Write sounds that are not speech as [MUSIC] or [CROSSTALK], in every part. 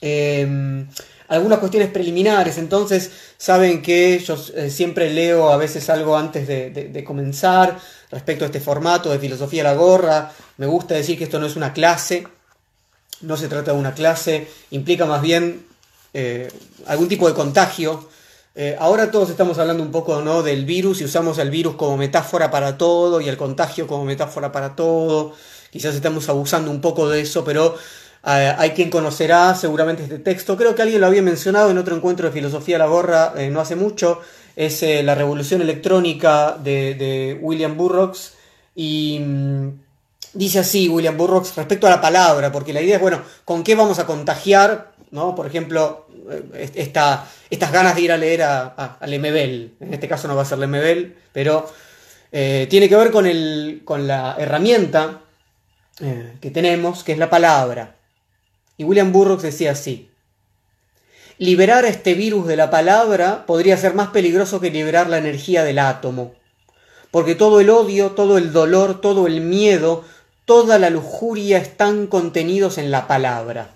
Em, algunas cuestiones preliminares, entonces saben que yo eh, siempre leo a veces algo antes de, comenzar respecto a este formato de filosofía a la gorra. Me gusta decir que esto no es una clase, no se trata de una clase, implica más bien eh, algún tipo de contagio. Eh, ahora todos estamos hablando un poco ¿no? del virus y usamos el virus como metáfora para todo y el contagio como metáfora para todo. Quizás estamos abusando un poco de eso, pero hay quien conocerá seguramente este texto. Creo que alguien lo había mencionado en otro encuentro de filosofía a la gorra eh, no hace mucho. Es eh, La Revolución Electrónica de, William Burroughs. Y mm, dice así William Burroughs respecto a la palabra, porque la idea es, bueno, ¿con qué vamos a contagiar? ¿no? Por ejemplo, esta, estas ganas de ir a leer a, a. En este caso no va a ser Lemebel, pero tiene que ver con, el, con la herramienta que tenemos, que es la palabra. Y William Burroughs decía así, liberar a este virus de la palabra podría ser más peligroso que liberar la energía del átomo, porque todo el odio, todo el dolor, todo el miedo, toda la lujuria están contenidos en la palabra.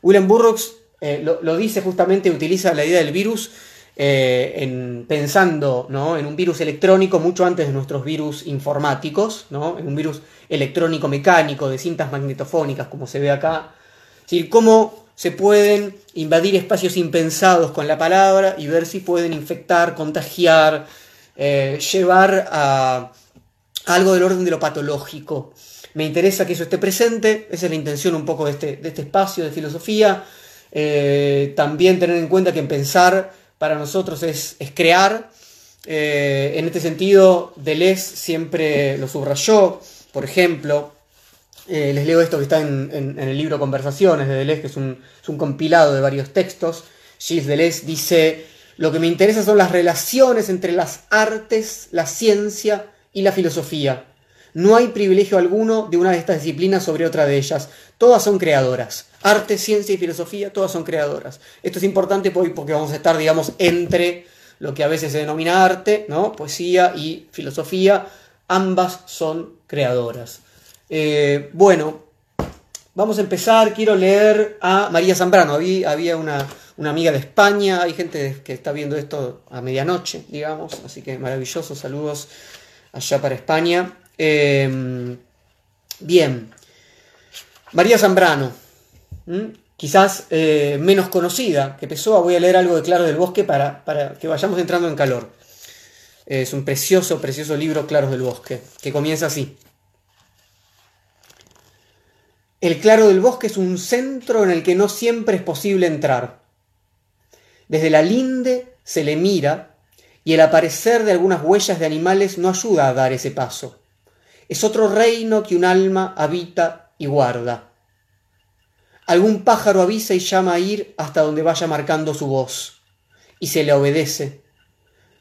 William Burroughs eh, lo, dice justamente, utiliza la idea del virus eh, en, pensando ¿no? en un virus electrónico mucho antes de nuestros virus informáticos, ¿no? en un virus electrónico mecánico de cintas magnetofónicas como se ve acá, decir, cómo se pueden invadir espacios impensados con la palabra y ver si pueden infectar, contagiar, eh, llevar a, algo del orden de lo patológico. Me interesa que eso esté presente, esa es la intención un poco de este, este espacio de filosofía. Eh, también tener en cuenta que pensar para nosotros es, crear. Eh, en este sentido, Deleuze siempre lo subrayó, por ejemplo, eh, les leo esto que está en, el libro Conversaciones de Deleuze, que es un, compilado de varios textos. Gilles Deleuze dice, lo que me interesa son las relaciones entre las artes, la ciencia y la filosofía. No hay privilegio alguno de una de estas disciplinas sobre otra de ellas. Todas son creadoras. Arte, ciencia y filosofía, todas son creadoras. Esto es importante porque vamos a estar, digamos, entre lo que a veces se denomina arte, ¿no? Poesía y filosofía. Ambas son creadoras. Eh, bueno, vamos a empezar. Quiero leer a María Zambrano. Había, una, amiga de España, hay gente que está viendo esto a medianoche, digamos, así que maravillosos saludos allá para España. Em, bien, María Zambrano, quizás eh, menos conocida que Pessoa, voy a leer algo de Claro del Bosque para, para que vayamos entrando en calor. Es un precioso, precioso libro, Claros del Bosque, que comienza así. El claro del bosque es un centro en el que no siempre es posible entrar. Desde la linde se le mira y el aparecer de algunas huellas de animales no ayuda a dar ese paso. Es otro reino que un alma habita y guarda. Algún pájaro avisa y llama a ir hasta donde vaya marcando su voz, y se le obedece.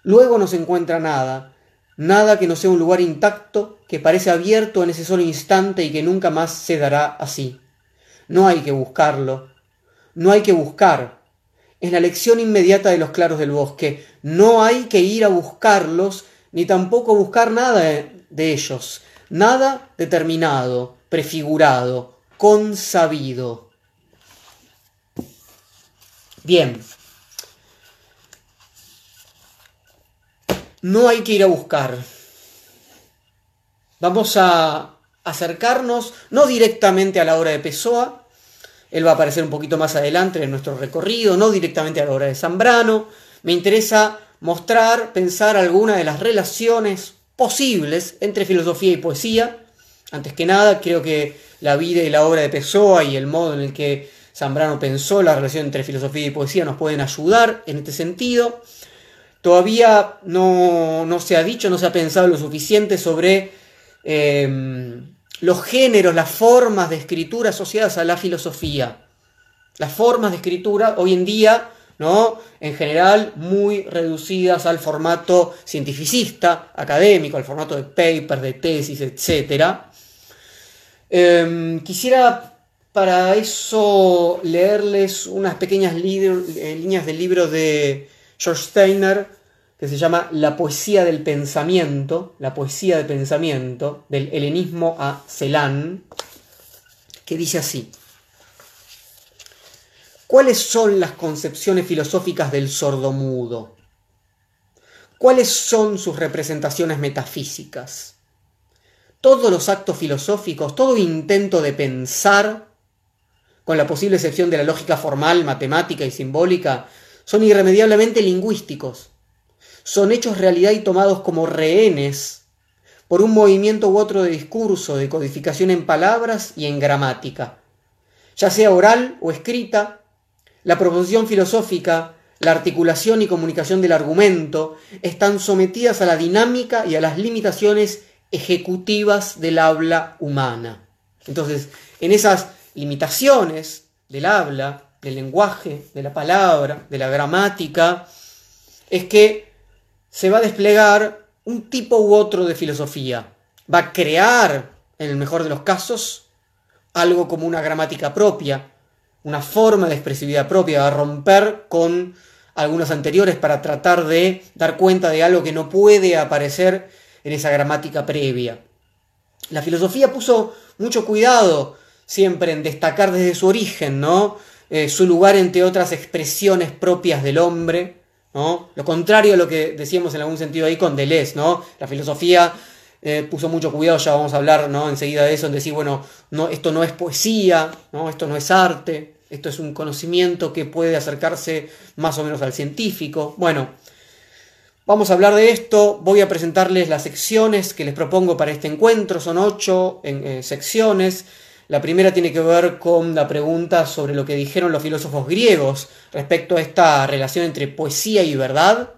Luego no se encuentra nada, nada que no sea un lugar intacto que parece abierto en ese solo instante y que nunca más se dará así. No hay que buscarlo, no hay que buscar. Es la lección inmediata de los claros del bosque. No hay que ir a buscarlos, ni tampoco buscar nada de ellos, nada determinado, prefigurado, consabido. Bien, no hay que ir a buscar. Vamos a acercarnos, no directamente a la obra de Pessoa, él va a aparecer un poquito más adelante en nuestro recorrido, no directamente a la obra de Zambrano. Me interesa mostrar, pensar algunas de las relaciones posibles entre filosofía y poesía. Antes que nada, creo que la vida y la obra de Pessoa y el modo en el que Zambrano pensó la relación entre filosofía y poesía nos pueden ayudar en este sentido. Todavía no, se ha dicho, no se ha pensado lo suficiente sobre em, los géneros, las formas de escritura asociadas a la filosofía. Las formas de escritura hoy en día, ¿no? En general, muy reducidas al formato cientificista, académico, al formato de paper, de tesis, etc. Em, quisiera para eso leerles unas pequeñas eh, líneas del libro de George Steiner, que se llama La poesía del pensamiento, la poesía del pensamiento, del helenismo a Celan, que dice así. ¿Cuáles son las concepciones filosóficas del sordomudo? ¿Cuáles son sus representaciones metafísicas? Todos los actos filosóficos, todo intento de pensar, con la posible excepción de la lógica formal, matemática y simbólica, son irremediablemente lingüísticos. Son hechos realidad y tomados como rehenes por un movimiento u otro de discurso, de codificación en palabras y en gramática, ya sea oral o escrita, la proposición filosófica, la articulación y comunicación del argumento están sometidas a la dinámica y a las limitaciones ejecutivas del habla humana. Entonces, en esas limitaciones del habla, del lenguaje, de la palabra, de la gramática, es que se va a desplegar un tipo u otro de filosofía. Va a crear, en el mejor de los casos, algo como una gramática propia, una forma de expresividad propia, a romper con algunas anteriores para tratar de dar cuenta de algo que no puede aparecer en esa gramática previa. La filosofía puso mucho cuidado siempre en destacar desde su origen, ¿no? Eh, su lugar entre otras expresiones propias del hombre, ¿no? Lo contrario a lo que decíamos en algún sentido ahí con Deleuze, ¿no? La filosofía eh, puso mucho cuidado, ya vamos a hablar ¿no? enseguida de eso, en decir, bueno, no, esto no es poesía, ¿no? esto no es arte, esto es un conocimiento que puede acercarse más o menos al científico. Bueno, vamos a hablar de esto, voy a presentarles las secciones que les propongo para este encuentro, son ocho eh, secciones. La primera tiene que ver con la pregunta sobre lo que dijeron los filósofos griegos respecto a esta relación entre poesía y verdad.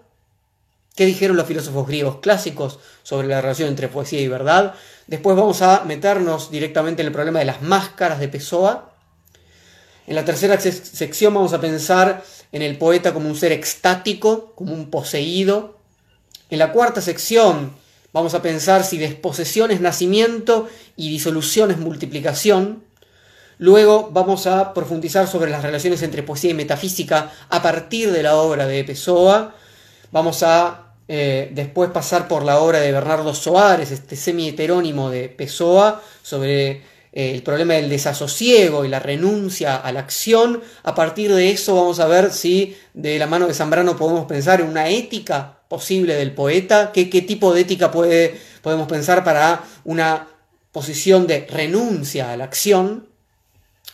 ¿Qué dijeron los filósofos griegos clásicos sobre la relación entre poesía y verdad? Después vamos a meternos directamente en el problema de las máscaras de Pessoa. En la tercera sección vamos a pensar en el poeta como un ser extático, como un poseído. En la cuarta sección vamos a pensar si desposesión es nacimiento y disolución es multiplicación. Luego vamos a profundizar sobre las relaciones entre poesía y metafísica a partir de la obra de Pessoa. Vamos a eh, después pasar por la obra de Bernardo Soares, este semi-heterónimo de Pessoa, sobre eh, el problema del desasosiego y la renuncia a la acción. A partir de eso vamos a ver si de la mano de Zambrano podemos pensar en una ética posible del poeta, qué, qué tipo de ética puede, podemos pensar para una posición de renuncia a la acción.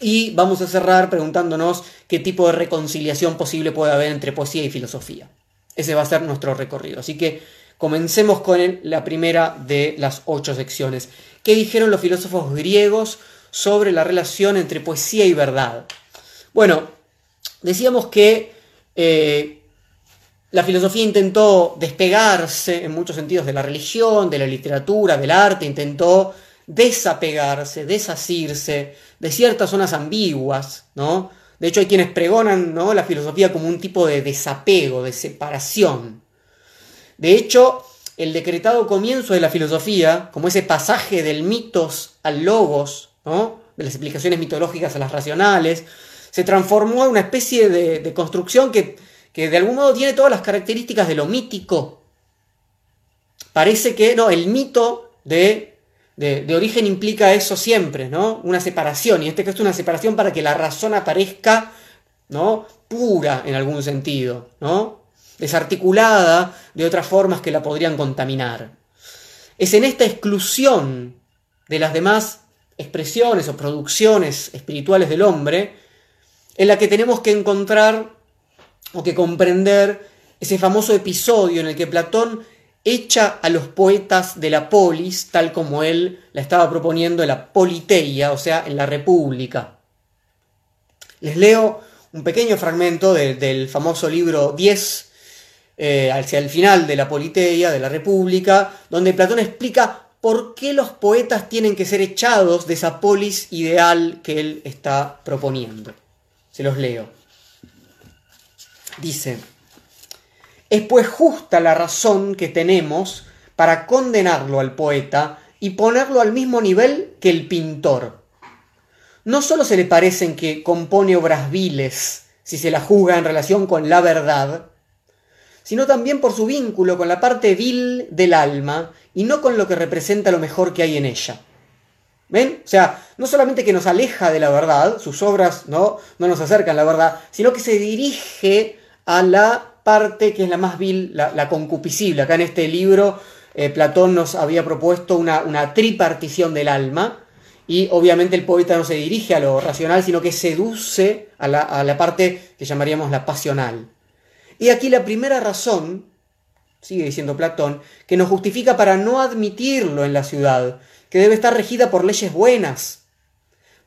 Y vamos a cerrar preguntándonos qué tipo de reconciliación posible puede haber entre poesía y filosofía. Ese va a ser nuestro recorrido. Así que comencemos con la primera de las ocho secciones. ¿Qué dijeron los filósofos griegos sobre la relación entre poesía y verdad? Bueno, decíamos que eh, la filosofía intentó despegarse en muchos sentidos de la religión, de la literatura, del arte, intentó desapegarse, desasirse de ciertas zonas ambiguas, ¿no? De hecho, hay quienes pregonan ¿no? la filosofía como un tipo de desapego, de separación. De hecho, el decretado comienzo de la filosofía, como ese pasaje del mitos al logos, ¿no? de las explicaciones mitológicas a las racionales, se transformó en una especie de, de construcción que, de algún modo tiene todas las características de lo mítico. Parece que, no, el mito de de, origen implica eso siempre, ¿no? Una separación, y en este caso una separación para que la razón aparezca, ¿no? Pura en algún sentido, ¿no? Desarticulada de otras formas que la podrían contaminar. Es en esta exclusión de las demás expresiones o producciones espirituales del hombre en la que tenemos que encontrar o que comprender ese famoso episodio en el que Platón echa a los poetas de la polis, tal como él la estaba proponiendo en la politeia, o sea, en la república. Les leo un pequeño fragmento del famoso libro 10, eh, hacia el final de la politeia, de la república, donde Platón explica por qué los poetas tienen que ser echados de esa polis ideal que él está proponiendo. Se los leo. Dice, es pues justa la razón que tenemos para condenarlo al poeta y ponerlo al mismo nivel que el pintor. No solo se le parecen que compone obras viles, si se la juzga en relación con la verdad, sino también por su vínculo con la parte vil del alma y no con lo que representa lo mejor que hay en ella. ¿Ven? O sea, no solamente que nos aleja de la verdad, sus obras no, no nos acercan a la verdad, sino que se dirige a la parte que es la más vil, la, concupiscible. Acá en este libro eh, Platón nos había propuesto una, tripartición del alma, y obviamente el poeta no se dirige a lo racional, sino que seduce a la, a la, parte que llamaríamos la pasional. Y aquí la primera razón, sigue diciendo Platón, que nos justifica para no admitirlo en la ciudad, que debe estar regida por leyes buenas.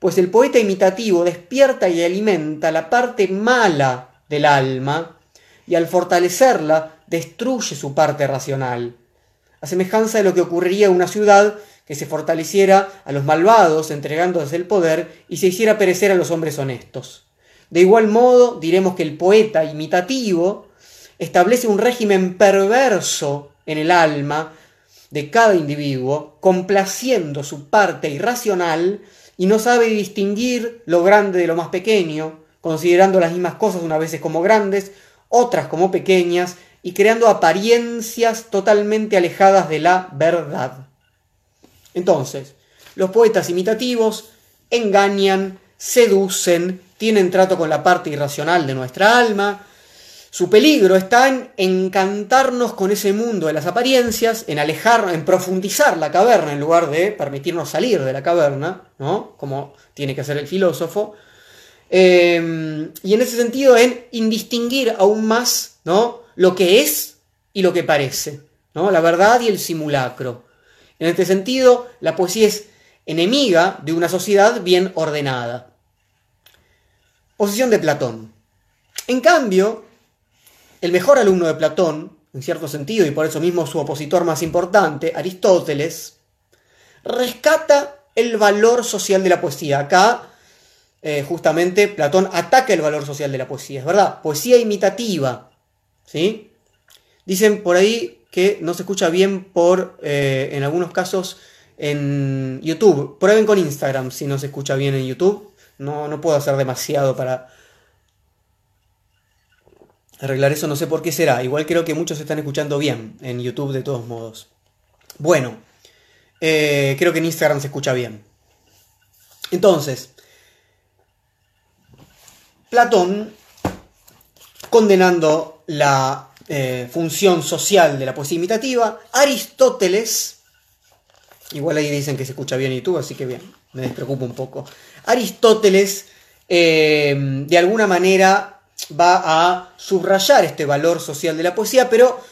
Pues el poeta imitativo despierta y alimenta la parte mala del alma y al fortalecerla destruye su parte racional. A semejanza de lo que ocurriría en una ciudad que se fortaleciera a los malvados entregándose el poder y se hiciera perecer a los hombres honestos. De igual modo, diremos que el poeta imitativo establece un régimen perverso en el alma de cada individuo, complaciendo su parte irracional y no sabe distinguir lo grande de lo más pequeño, considerando las mismas cosas unas veces como grandes, otras como pequeñas, y creando apariencias totalmente alejadas de la verdad. Entonces, los poetas imitativos engañan, seducen, tienen trato con la parte irracional de nuestra alma, su peligro está en encantarnos con ese mundo de las apariencias, en alejarnos, en profundizar la caverna en lugar de permitirnos salir de la caverna, ¿no? Como tiene que hacer el filósofo. Em, y en ese sentido, en indistinguir aún más, ¿no? Lo que es y lo que parece, ¿no? La verdad y el simulacro. En este sentido, la poesía es enemiga de una sociedad bien ordenada. Posición de Platón. En cambio, el mejor alumno de Platón, en cierto sentido, y por eso mismo su opositor más importante, Aristóteles, rescata el valor social de la poesía. Acá, eh, justamente, Platón ataca el valor social de la poesía, es verdad, poesía imitativa. ¿sí? Dicen por ahí que no se escucha bien por, eh, en algunos casos, en YouTube. Prueben con Instagram si no se escucha bien en YouTube. No, no puedo hacer demasiado para, arreglar eso, no sé por qué será. Igual creo que muchos están escuchando bien en YouTube de todos modos. Bueno, eh, creo que en Instagram se escucha bien. Entonces, Platón, condenando la eh, función social de la poesía imitativa, Aristóteles, igual ahí dicen que se escucha bien en YouTube, así que bien, me despreocupo un poco. Aristóteles, eh, de alguna manera, va a subrayar este valor social de la poesía, pero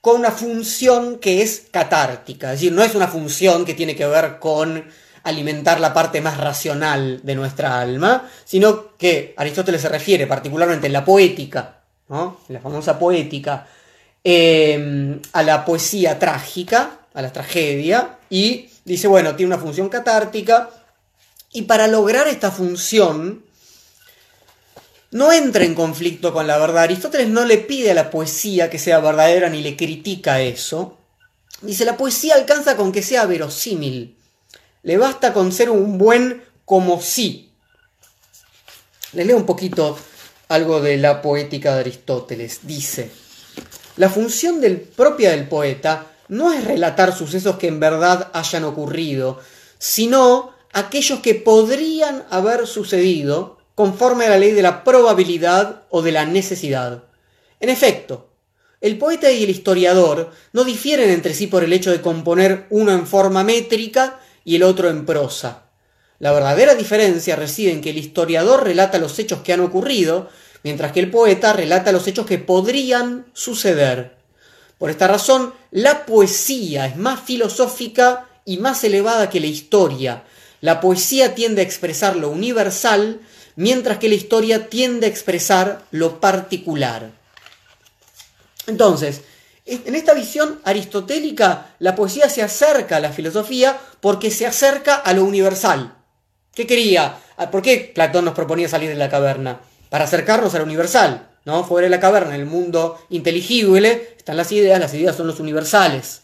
con una función que es catártica, es decir, no es una función que tiene que ver con alimentar la parte más racional de nuestra alma, sino que Aristóteles se refiere particularmente en la poética, en la famosa poética, em, a la poesía trágica, a la tragedia, y dice, bueno, tiene una función catártica, y para lograr esta función, no entra en conflicto con la verdad. Aristóteles no le pide a la poesía que sea verdadera ni le critica eso. Dice, la poesía alcanza con que sea verosímil. Le basta con ser un buen como sí. Les leo un poquito algo de la poética de Aristóteles. Dice, la función del, propia del poeta no es relatar sucesos que en verdad hayan ocurrido, sino aquellos que podrían haber sucedido conforme a la ley de la probabilidad o de la necesidad. En efecto, el poeta y el historiador no difieren entre sí por el hecho de componer uno en forma métrica y el otro en prosa. La verdadera diferencia reside en que el historiador relata los hechos que han ocurrido, mientras que el poeta relata los hechos que podrían suceder. Por esta razón, la poesía es más filosófica y más elevada que la historia. La poesía tiende a expresar lo universal, mientras que la historia tiende a expresar lo particular. Entonces, en esta visión aristotélica, la poesía se acerca a la filosofía porque se acerca a lo universal. ¿Qué quería? Ah, ¿Por qué Platón nos proponía salir de la caverna? Para acercarnos a lo universal, ¿no? Fuera de la caverna, en el mundo inteligible, están las ideas, las ideas son los universales.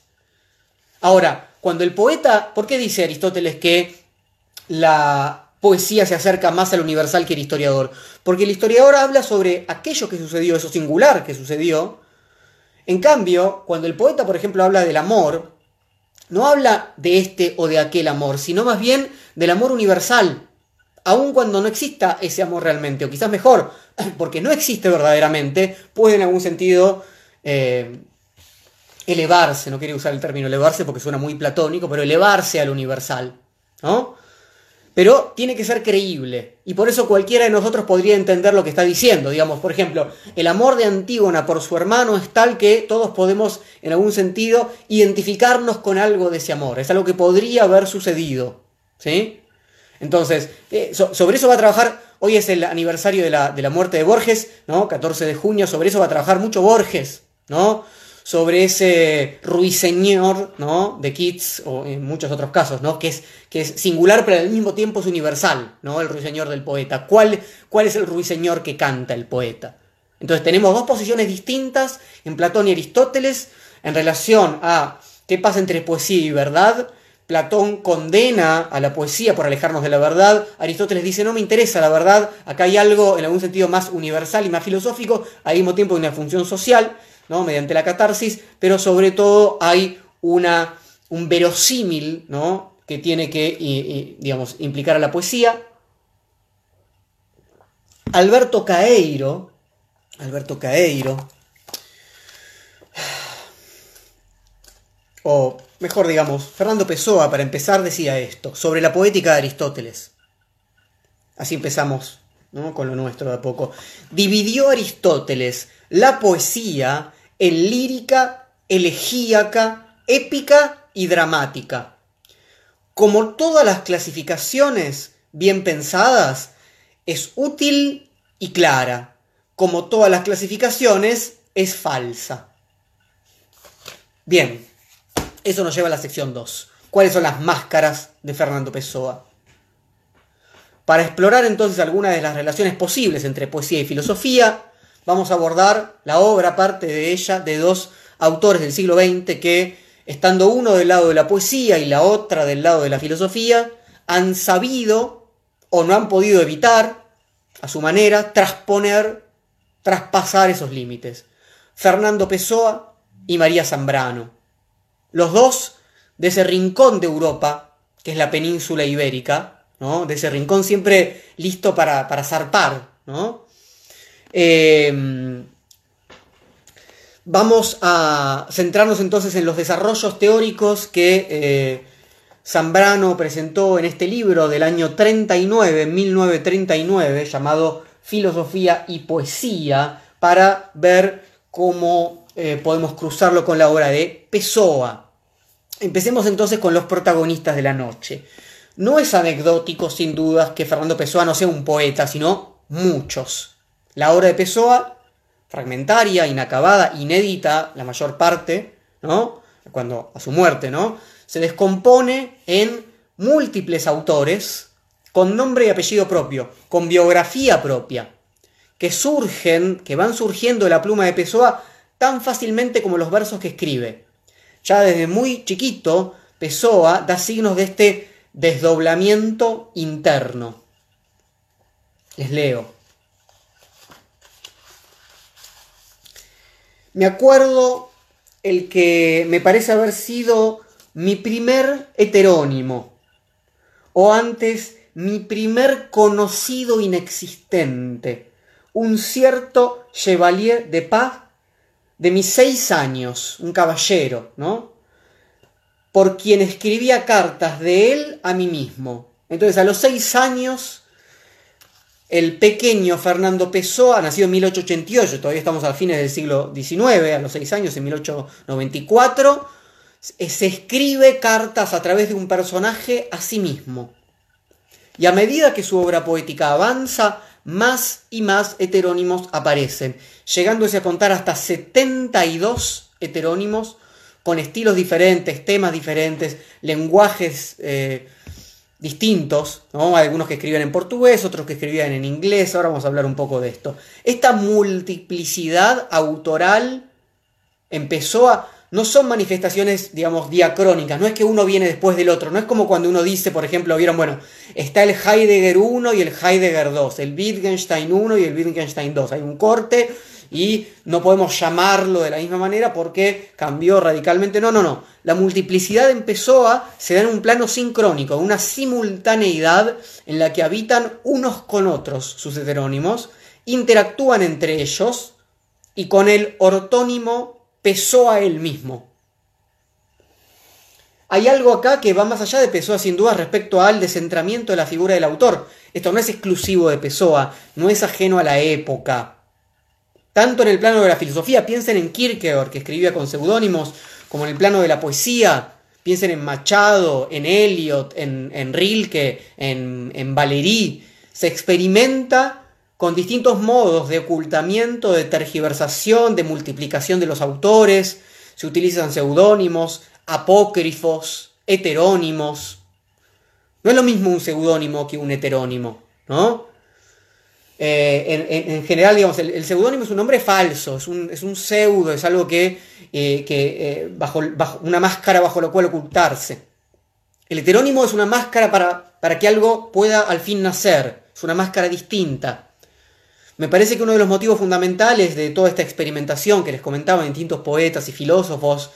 Ahora, cuando el poeta, ¿por qué dice Aristóteles que la poesía se acerca más al universal que el historiador. Porque el historiador habla sobre aquello que sucedió, eso singular que sucedió. En cambio, cuando el poeta, por ejemplo, habla del amor, no habla de este o de aquel amor, sino más bien del amor universal, aun cuando no exista ese amor realmente, o quizás mejor, [CLEARS THROAT] porque no existe verdaderamente, puede en algún sentido eh, elevarse, no quiero usar el término elevarse porque suena muy platónico, pero elevarse al universal, ¿no? Pero tiene que ser creíble, y por eso cualquiera de nosotros podría entender lo que está diciendo. Digamos, por ejemplo, el amor de Antígona por su hermano es tal que todos podemos, en algún sentido, identificarnos con algo de ese amor. Es algo que podría haber sucedido, ¿sí? Entonces, eh, sobre eso va a trabajar, hoy es el aniversario de la, de la muerte de Borges, ¿no? 14 de junio, sobre eso va a trabajar mucho Borges, ¿no? Sobre ese ruiseñor, ¿no? De Keats o en muchos otros casos, ¿no? Que es, que es singular pero al mismo tiempo es universal, ¿no? El ruiseñor del poeta. ¿Cuál, ¿Cuál es el ruiseñor que canta el poeta? Entonces tenemos dos posiciones distintas en Platón y Aristóteles en relación a qué pasa entre poesía y verdad. Platón condena a la poesía por alejarnos de la verdad. Aristóteles dice, no me interesa la verdad, acá hay algo en algún sentido más universal y más filosófico, al mismo tiempo una función social mediante la catarsis, pero sobre todo hay una, un verosímil ¿no? que tiene que digamos, implicar a la poesía. Alberto Caeiro, Alberto Caeiro, o mejor digamos, Fernando Pessoa, para empezar, decía esto, sobre la poética de Aristóteles. Así empezamos ¿no? con lo nuestro de a poco. Dividió Aristóteles la poesía en lírica, elegíaca, épica y dramática. Como todas las clasificaciones bien pensadas, es útil y clara. Como todas las clasificaciones, es falsa. Bien, eso nos lleva a la sección 2. ¿Cuáles son las máscaras de Fernando Pessoa? Para explorar entonces algunas de las relaciones posibles entre poesía y filosofía, vamos a abordar la obra, parte de ella, de dos autores del siglo XX que, estando uno del lado de la poesía y la otra del lado de la filosofía, han sabido o no han podido evitar, a su manera, trasponer, traspasar esos límites. Fernando Pessoa y María Zambrano. Los dos de ese rincón de Europa, que es la península ibérica, ¿no? de ese rincón siempre listo para, para zarpar, ¿no? Em, vamos a centrarnos entonces en los desarrollos teóricos que eh, Zambrano presentó en este libro del año 39, 1939, llamado Filosofía y Poesía, para ver cómo eh, podemos cruzarlo con la obra de Pessoa. Empecemos entonces con los protagonistas de la noche. No es anecdótico, sin dudas, que Fernando Pessoa no sea un poeta, sino muchos. La obra de Pessoa, fragmentaria, inacabada, inédita, la mayor parte, ¿no? Cuando a su muerte, ¿no? Se descompone en múltiples autores con nombre y apellido propio, con biografía propia, que surgen, que van surgiendo de la pluma de Pessoa tan fácilmente como los versos que escribe. Ya desde muy chiquito, Pessoa da signos de este desdoblamiento interno. Les leo. Me acuerdo el que me parece haber sido mi primer heterónimo, o antes mi primer conocido inexistente, un cierto Chevalier de Paz de mis seis años, un caballero, ¿no? Por quien escribía cartas de él a mí mismo. Entonces, a los seis años el pequeño Fernando Pessoa, nacido en 1888, todavía estamos a fines del siglo XIX, a los seis años, en 1894, se escribe cartas a través de un personaje a sí mismo. Y a medida que su obra poética avanza, más y más heterónimos aparecen, llegándose a contar hasta 72 heterónimos con estilos diferentes, temas diferentes, lenguajes eh, distintos, ¿no? algunos que escribían en portugués, otros que escribían en inglés, ahora vamos a hablar un poco de esto. Esta multiplicidad autoral empezó a... No son manifestaciones, digamos, diacrónicas, no es que uno viene después del otro, no es como cuando uno dice, por ejemplo, vieron, bueno, está el Heidegger 1 y el Heidegger 2, el Wittgenstein 1 y el Wittgenstein 2, hay un corte y no podemos llamarlo de la misma manera porque cambió radicalmente. No, no, no. La multiplicidad empezó a se da en un plano sincrónico, una simultaneidad en la que habitan unos con otros sus heterónimos, interactúan entre ellos y con el ortónimo pesó a él mismo. Hay algo acá que va más allá de Pessoa sin duda respecto al descentramiento de la figura del autor. Esto no es exclusivo de Pessoa, no es ajeno a la época. Tanto en el plano de la filosofía, piensen en Kierkegaard, que escribía con seudónimos, como en el plano de la poesía, piensen en Machado, en Eliot, en, Rilke, en, en Valéry. Se experimenta con distintos modos de ocultamiento, de tergiversación, de multiplicación de los autores, se utilizan seudónimos, apócrifos, heterónimos. No es lo mismo un seudónimo que un heterónimo, ¿no? Eh, en, general, digamos, el, seudónimo es un nombre falso, es un, pseudo, es algo que, eh, eh, bajo, una máscara bajo la cual ocultarse. El heterónimo es una máscara para, para que algo pueda al fin nacer, es una máscara distinta. Me parece que uno de los motivos fundamentales de toda esta experimentación que les comentaba distintos poetas y filósofos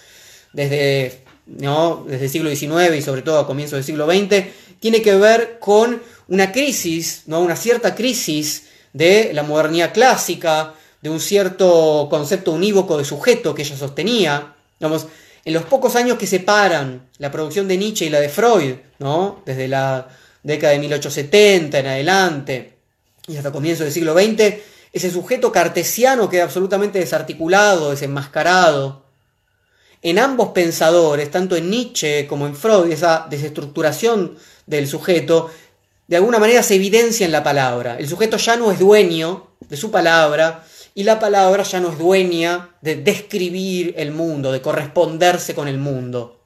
desde, ¿no? desde el siglo XIX y sobre todo a comienzos del siglo XX, tiene que ver con una crisis, ¿no? una cierta crisis de la modernidad clásica, de un cierto concepto unívoco de sujeto que ella sostenía. Digamos, en los pocos años que separan la producción de Nietzsche y la de Freud, ¿no? desde la década de 1870 en adelante y hasta comienzos del siglo XX, ese sujeto cartesiano queda absolutamente desarticulado, desenmascarado, en ambos pensadores, tanto en Nietzsche como en Freud, esa desestructuración del sujeto, de alguna manera se evidencia en la palabra. El sujeto ya no es dueño de su palabra y la palabra ya no es dueña de describir el mundo, de corresponderse con el mundo.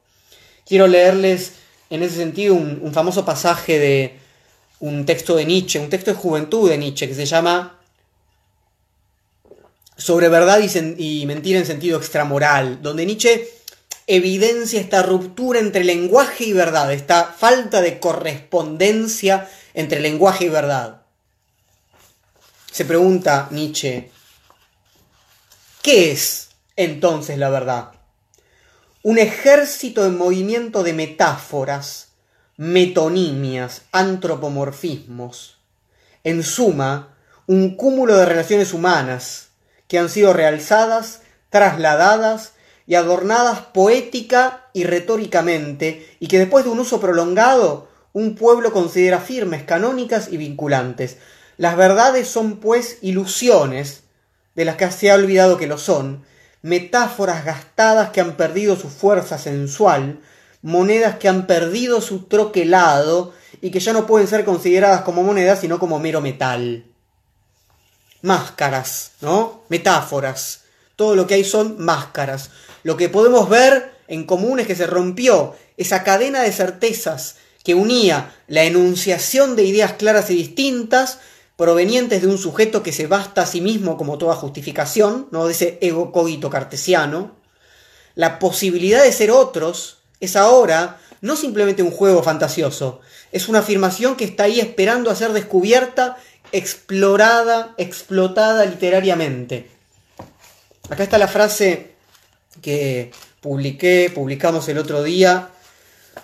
Quiero leerles en ese sentido un, famoso pasaje de un texto de Nietzsche, un texto de juventud de Nietzsche que se llama sobre verdad y, mentira en sentido extramoral, donde Nietzsche evidencia esta ruptura entre lenguaje y verdad, esta falta de correspondencia entre lenguaje y verdad. Se pregunta Nietzsche, ¿qué es entonces la verdad? Un ejército en movimiento de metáforas, metonimias, antropomorfismos. En suma, un cúmulo de relaciones humanas, que han sido realzadas, trasladadas y adornadas poética y retóricamente, y que después de un uso prolongado, un pueblo considera firmes, canónicas y vinculantes. Las verdades son, pues, ilusiones, de las que se ha olvidado que lo son, metáforas gastadas que han perdido su fuerza sensual, monedas que han perdido su troquelado y que ya no pueden ser consideradas como monedas, sino como mero metal máscaras, ¿no? Metáforas. Todo lo que hay son máscaras. Lo que podemos ver en común es que se rompió esa cadena de certezas que unía la enunciación de ideas claras y distintas provenientes de un sujeto que se basta a sí mismo como toda justificación, ¿no? de ese ego cogito cartesiano. La posibilidad de ser otros es ahora no simplemente un juego fantasioso, es una afirmación que está ahí esperando a ser descubierta explorada, explotada literariamente. Acá está la frase que publiqué, publicamos el otro día.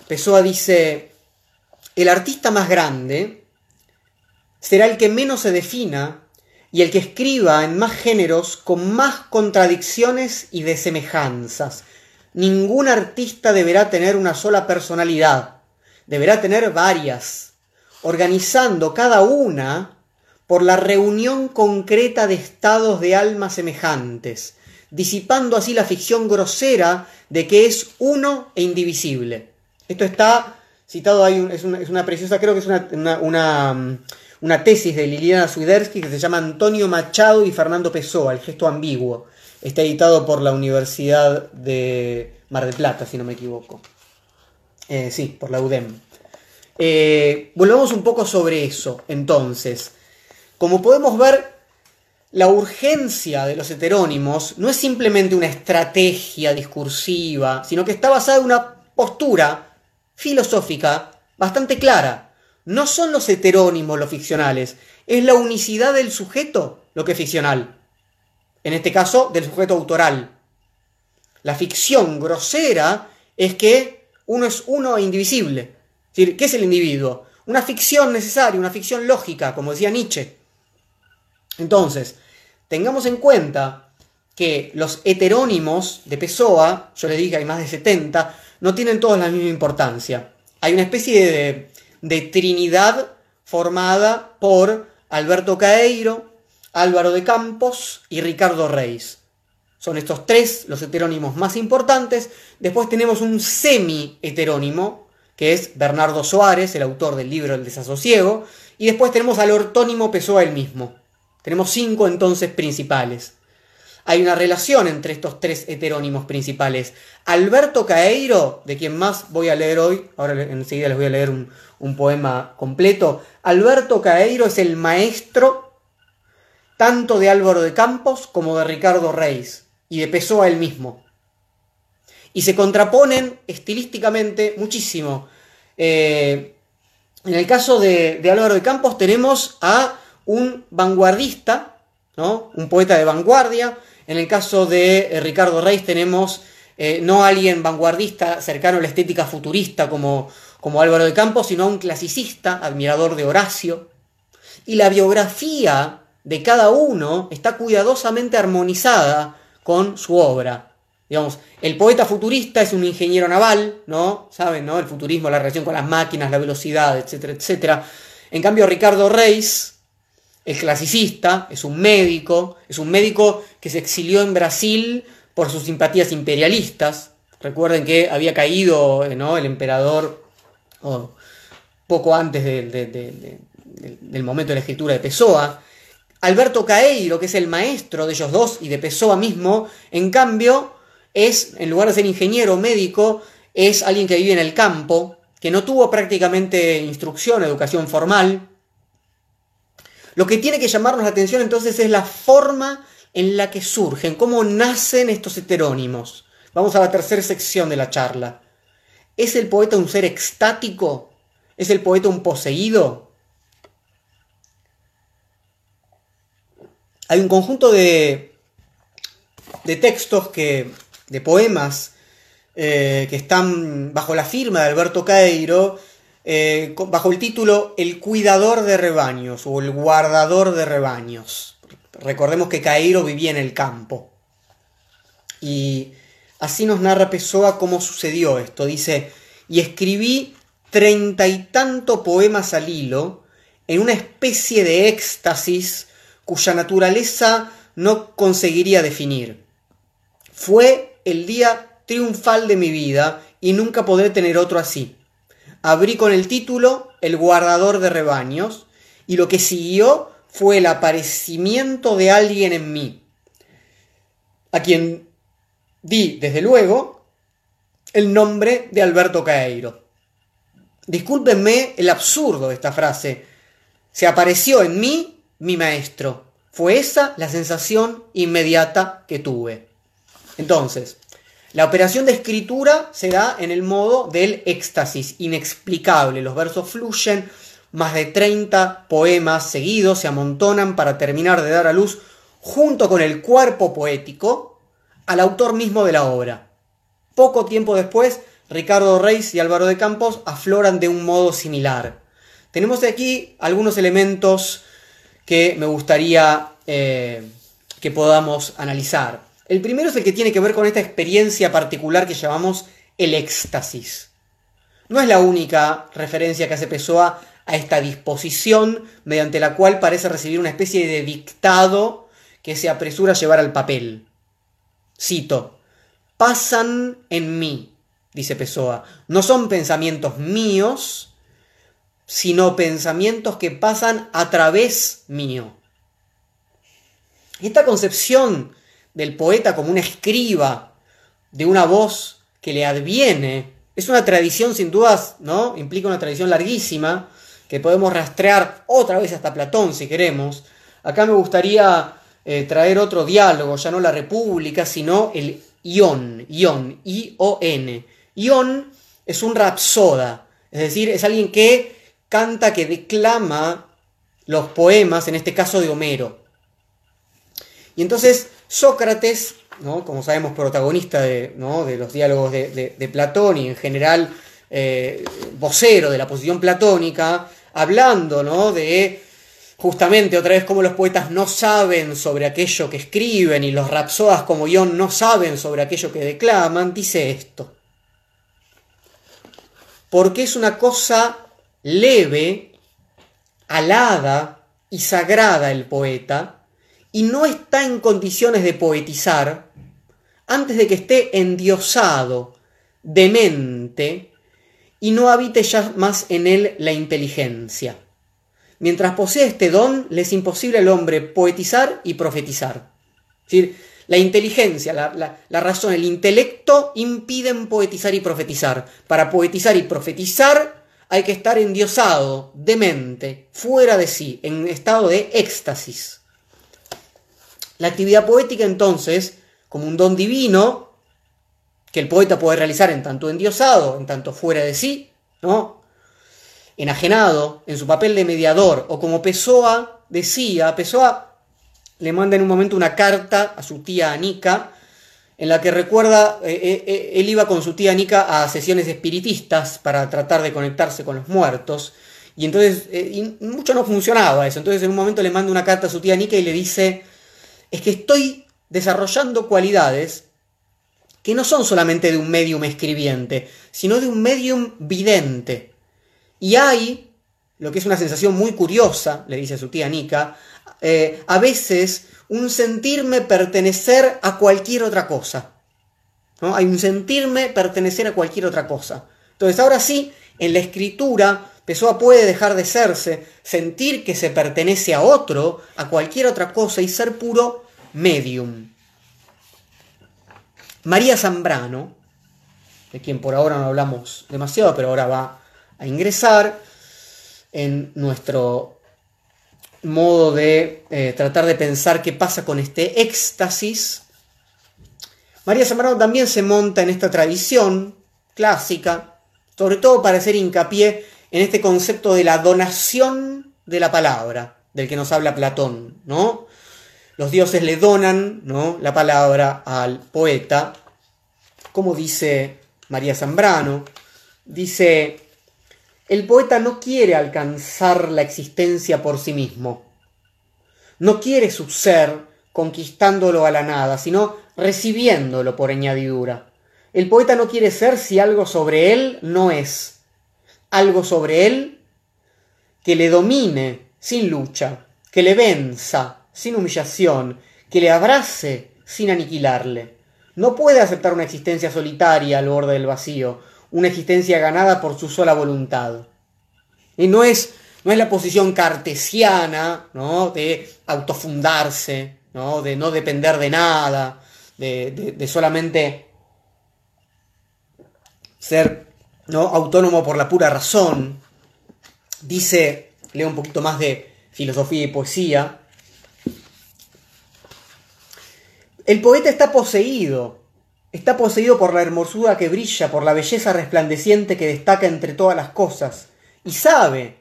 Pessoa dice, el artista más grande será el que menos se defina y el que escriba en más géneros con más contradicciones y desemejanzas. Ningún artista deberá tener una sola personalidad, deberá tener varias, organizando cada una por la reunión concreta de estados de alma semejantes, disipando así la ficción grosera de que es uno e indivisible. Esto está citado ahí, es una, preciosa, creo que es una, una, tesis de Liliana Swiderski que se llama Antonio Machado y Fernando Pessoa, el gesto ambiguo. Está editado por la Universidad de Mar del Plata, si no me equivoco. Eh, sí, por la UDEM. Eh, volvamos un poco sobre eso, entonces. Como podemos ver, la urgencia de los heterónimos no es simplemente una estrategia discursiva, sino que está basada en una postura filosófica bastante clara. No son los heterónimos los ficcionales, es la unicidad del sujeto lo que es ficcional. en este caso del sujeto autoral. La ficción grosera es que uno es uno e indivisible. Es decir, ¿qué es el individuo? Una ficción necesaria, una ficción lógica, como decía Nietzsche. Entonces, tengamos en cuenta que los heterónimos de Pessoa, yo les dije hay más de 70, no tienen todos la misma importancia. Hay una especie de, de trinidad formada por Alberto Caeiro, Álvaro de Campos y Ricardo Reis. Son estos tres los heterónimos más importantes. Después tenemos un semi-heterónimo, que es Bernardo Soares, el autor del libro El desasosiego. Y después tenemos al ortónimo Pessoa el mismo. Tenemos cinco entonces principales. Hay una relación entre estos tres heterónimos principales. Alberto Caeiro, de quien más voy a leer hoy, ahora enseguida les voy a leer un, poema completo. Alberto Caeiro es el maestro tanto de Álvaro de Campos como de Ricardo Reis y de Pessoa él mismo. Y se contraponen estilísticamente muchísimo. Eh, en el caso de, de Álvaro de Campos tenemos a un vanguardista, ¿no? un poeta de vanguardia. En el caso de eh, Ricardo Reis tenemos eh, no alguien vanguardista cercano a la estética futurista como, como Álvaro de Campos, sino un clasicista, admirador de Horacio. Y la biografía de cada uno está cuidadosamente armonizada con su obra. Digamos, el poeta futurista es un ingeniero naval, ¿no? ¿Saben, no? El futurismo, la relación con las máquinas, la velocidad, etcétera, etcétera. En cambio, Ricardo Reis, el clasicista, es un médico, es un médico que se exilió en Brasil por sus simpatías imperialistas. Recuerden que había caído ¿no? el emperador poco antes del momento de la escritura de Pessoa. Alberto Caeiro, que es el maestro de ellos dos y de Pessoa mismo, en cambio, es, en lugar de ser ingeniero médico, es alguien que vive en el campo, que no tuvo prácticamente instrucción, educación formal. Lo que tiene que llamarnos la atención entonces es la forma en la que surgen, cómo nacen estos heterónimos. Vamos a la tercera sección de la charla. ¿Es el poeta un ser extático? ¿Es el poeta un poseído? Hay un conjunto de, de textos que, de poemas eh, que están bajo la firma de Alberto Caeiro, eh, bajo el título El cuidador de rebaños o el guardador de rebaños. Recordemos que Cairo vivía en el campo. Y así nos narra Pessoa cómo sucedió esto. Dice, y escribí treinta y tanto poemas al hilo en una especie de éxtasis cuya naturaleza no conseguiría definir. Fue el día triunfal de mi vida y nunca podré tener otro así. Abrí con el título El guardador de rebaños y lo que siguió fue el aparecimiento de alguien en mí, a quien di, desde luego, el nombre de Alberto Caeiro. Discúlpenme el absurdo de esta frase. Se apareció en mí mi maestro. Fue esa la sensación inmediata que tuve. Entonces, la operación de escritura se da en el modo del éxtasis, inexplicable. Los versos fluyen, más de 30 poemas seguidos se amontonan para terminar de dar a luz, junto con el cuerpo poético, al autor mismo de la obra. Poco tiempo después, Ricardo Reis y Álvaro de Campos afloran de un modo similar. Tenemos aquí algunos elementos que me gustaría eh, que podamos analizar. El primero es el que tiene que ver con esta experiencia particular que llamamos el éxtasis. No es la única referencia que hace Pessoa a esta disposición mediante la cual parece recibir una especie de dictado que se apresura a llevar al papel. Cito, pasan en mí, dice Pessoa, no son pensamientos míos, sino pensamientos que pasan a través mío. Esta concepción del poeta como un escriba de una voz que le adviene es una tradición sin dudas, ¿no? Implica una tradición larguísima que podemos rastrear otra vez hasta Platón si queremos. Acá me gustaría eh, traer otro diálogo, ya no la República, sino el Ion, Ion, I-O-N. Ion es un rapsoda, es decir, es alguien que canta, que declama los poemas, en este caso de Homero. Y Y entonces Sócrates, como sabemos, protagonista de, los diálogos de, Platón y en general eh, vocero de la posición platónica, hablando de justamente otra vez como los poetas no saben sobre aquello que escriben y los rapsodas como Ion no saben sobre aquello que declaman, dice esto. Porque es una cosa leve, alada y sagrada el poeta, y no está en condiciones de poetizar antes de que esté endiosado, demente, y no habite ya más en él la inteligencia. Mientras posee este don, le es imposible al hombre poetizar y profetizar. Es decir, la inteligencia, la, razón, el intelecto impiden poetizar y profetizar. Para poetizar y profetizar hay que estar endiosado, demente, fuera de sí, en estado de éxtasis. La actividad poética entonces, como un don divino, que el poeta puede realizar en tanto endiosado, en tanto fuera de sí, ¿no? enajenado en su papel de mediador, o como Pessoa decía, Pessoa le manda en un momento una carta a su tía Anika, en la que recuerda, eh, eh, eh, él iba con su tía Anika a sesiones espiritistas para tratar de conectarse con los muertos, y entonces mucho no funcionaba eso, entonces en un momento le manda una carta a su tía Anika y le dice, es que estoy desarrollando cualidades que no son solamente de un medium escribiente, sino de un medium vidente. Y hay, lo que es una sensación muy curiosa, le dice a su tía Nika, eh, a veces un sentirme pertenecer a cualquier otra cosa. ¿no? Hay un sentirme pertenecer a cualquier otra cosa. Entonces ahora sí, en la escritura, Pessoa puede dejar de serse, sentir que se pertenece a otro, a cualquier otra cosa y ser puro medium. María Zambrano, de quien por ahora no hablamos demasiado, pero ahora va a ingresar en nuestro modo de eh, tratar de pensar qué pasa con este éxtasis. María Zambrano también se monta en esta tradición clásica, sobre todo para hacer hincapié en este concepto de la donación de la palabra, del que nos habla Platón, ¿no? Los dioses le donan ¿no? la palabra al poeta, como dice María Zambrano, dice, el poeta no quiere alcanzar la existencia por sí mismo. No quiere su ser conquistándolo a la nada, sino recibiéndolo por añadidura. El poeta no quiere ser si algo sobre él no es. Algo sobre él que le domine sin lucha, que le venza sin humillación, que le abrace sin aniquilarle. No puede aceptar una existencia solitaria al borde del vacío, una existencia ganada por su sola voluntad. Y no es, no es la posición cartesiana ¿no? de autofundarse, ¿no? de no depender de nada, de, solamente ser ¿no? autónomo por la pura razón. Dice, leo un poquito más de filosofía y poesía, el poeta está poseído Está poseído por la hermosura que brilla, por la belleza resplandeciente que destaca entre todas las cosas, y sabe,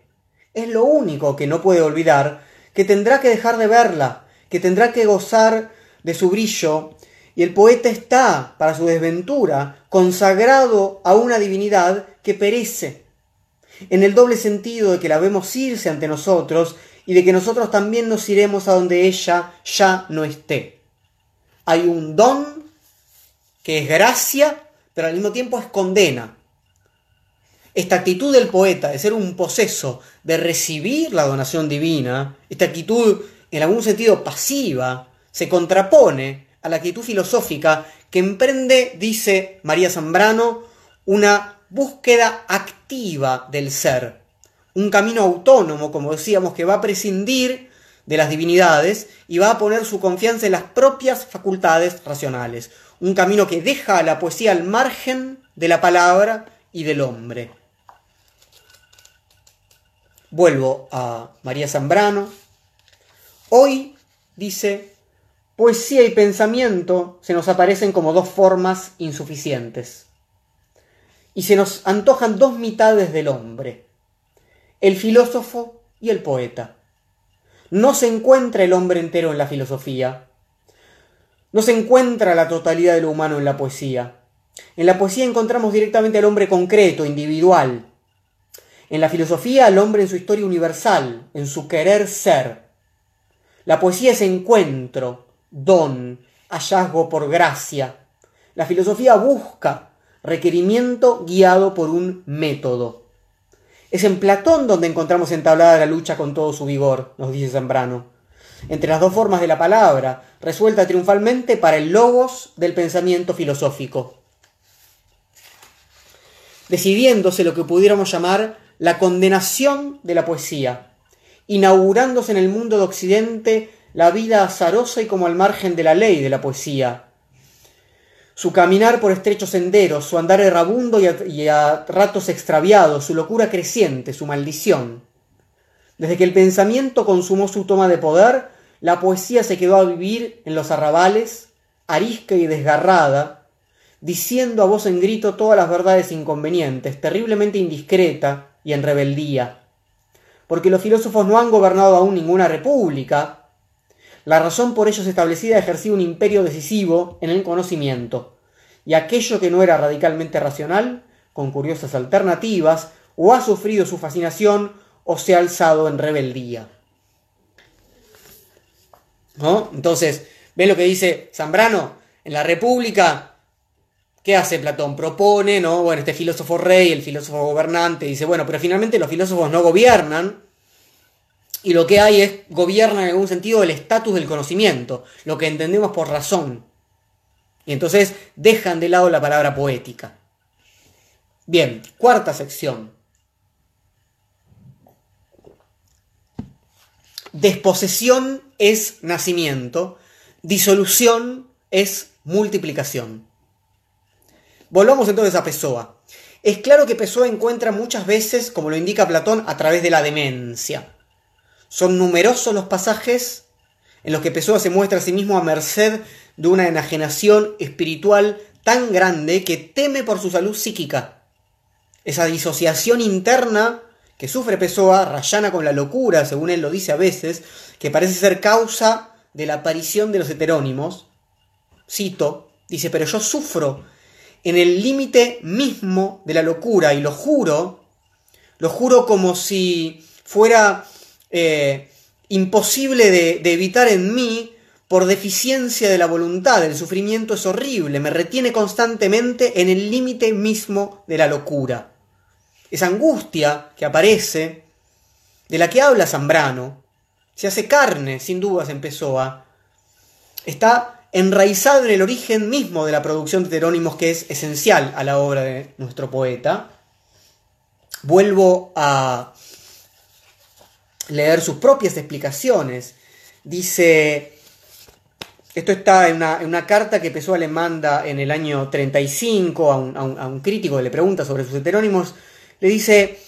es lo único que no puede olvidar, que tendrá que dejar de verla, que tendrá que gozar de su brillo, y el poeta está, para su desventura, consagrado a una divinidad que perece, en el doble sentido de que la vemos irse ante nosotros y de que nosotros también nos iremos a donde ella ya no esté. Hay un don que es gracia, pero al mismo tiempo es condena. Esta actitud del poeta de ser un poseso, de recibir la donación divina, esta actitud en algún sentido pasiva, se contrapone a la actitud filosófica que emprende, dice María Zambrano, una búsqueda activa del ser, un camino autónomo, como decíamos, que va a prescindir de las divinidades y va a poner su confianza en las propias facultades racionales, un camino que deja a la poesía al margen de la palabra y del hombre. Vuelvo a María Zambrano. Hoy, dice, poesía y pensamiento se nos aparecen como dos formas insuficientes. Y se nos antojan dos mitades del hombre, el filósofo y el poeta. No se encuentra el hombre entero en la filosofía, No se encuentra la totalidad de lo humano en la poesía. En la poesía encontramos directamente al hombre concreto, individual. En la filosofía al hombre en su historia universal, en su querer ser. La poesía es encuentro, don, hallazgo por gracia. La filosofía busca requerimiento guiado por un método. Es en Platón donde encontramos entablada la lucha con todo su vigor, nos dice Zambrano. Entre las dos formas de la palabra, resuelta triunfalmente para el logos del pensamiento filosófico. Decidiéndose lo que pudiéramos llamar la condenación de la poesía, inaugurándose en el mundo de Occidente la vida azarosa y como al margen de la ley de la poesía, su caminar por estrechos senderos, su andar errabundo y a, ratos extraviado, su locura creciente, su maldición. Desde que el pensamiento consumó su toma de poder, la poesía se quedó a vivir en los arrabales, arisca y desgarrada, diciendo a voz en grito todas las verdades inconvenientes, terriblemente indiscreta y en rebeldía. Porque los filósofos no han gobernado aún ninguna república, la razón por ellos establecida ejercía un imperio decisivo en el conocimiento, y aquello que no era radicalmente racional, con curiosas alternativas, o ha sufrido su fascinación o se ha alzado en rebeldía. ¿No? Entonces, ¿ven lo que dice Zambrano? En la República, ¿qué hace Platón? Propone, ¿no? Bueno, este filósofo rey, el filósofo gobernante, dice, bueno, pero finalmente los filósofos no gobiernan, y lo que hay es, gobierna en algún sentido el estatus del conocimiento, lo que entendemos por razón. Y entonces dejan de lado la palabra poética. Bien, cuarta sección. Desposesión es nacimiento, disolución es multiplicación. Volvamos entonces a Pessoa. Es claro que Pessoa encuentra muchas veces, como lo indica Platón, a través de la demencia. Son numerosos los pasajes en los que Pessoa se muestra a sí mismo a merced de una enajenación espiritual tan grande que teme por su salud psíquica. Esa disociación interna que sufre Pessoa rayana con la locura, según él lo dice a veces, que parece ser causa de la aparición de los heterónimos. Cito, dice, pero yo sufro en el límite mismo de la locura y lo juro, lo juro como si fuera eh, imposible de, evitar en mí por deficiencia de la voluntad. El sufrimiento es horrible, me retiene constantemente en el límite mismo de la locura. Esa angustia que aparece, de la que habla Zambrano, se hace carne, sin dudas, en Pessoa, está enraizado en el origen mismo de la producción de heterónimos que es esencial a la obra de nuestro poeta. Vuelvo a leer sus propias explicaciones. Dice, esto está en una, carta que Pessoa le manda en el año 35 a un, a un crítico que le pregunta sobre sus heterónimos. Le dice,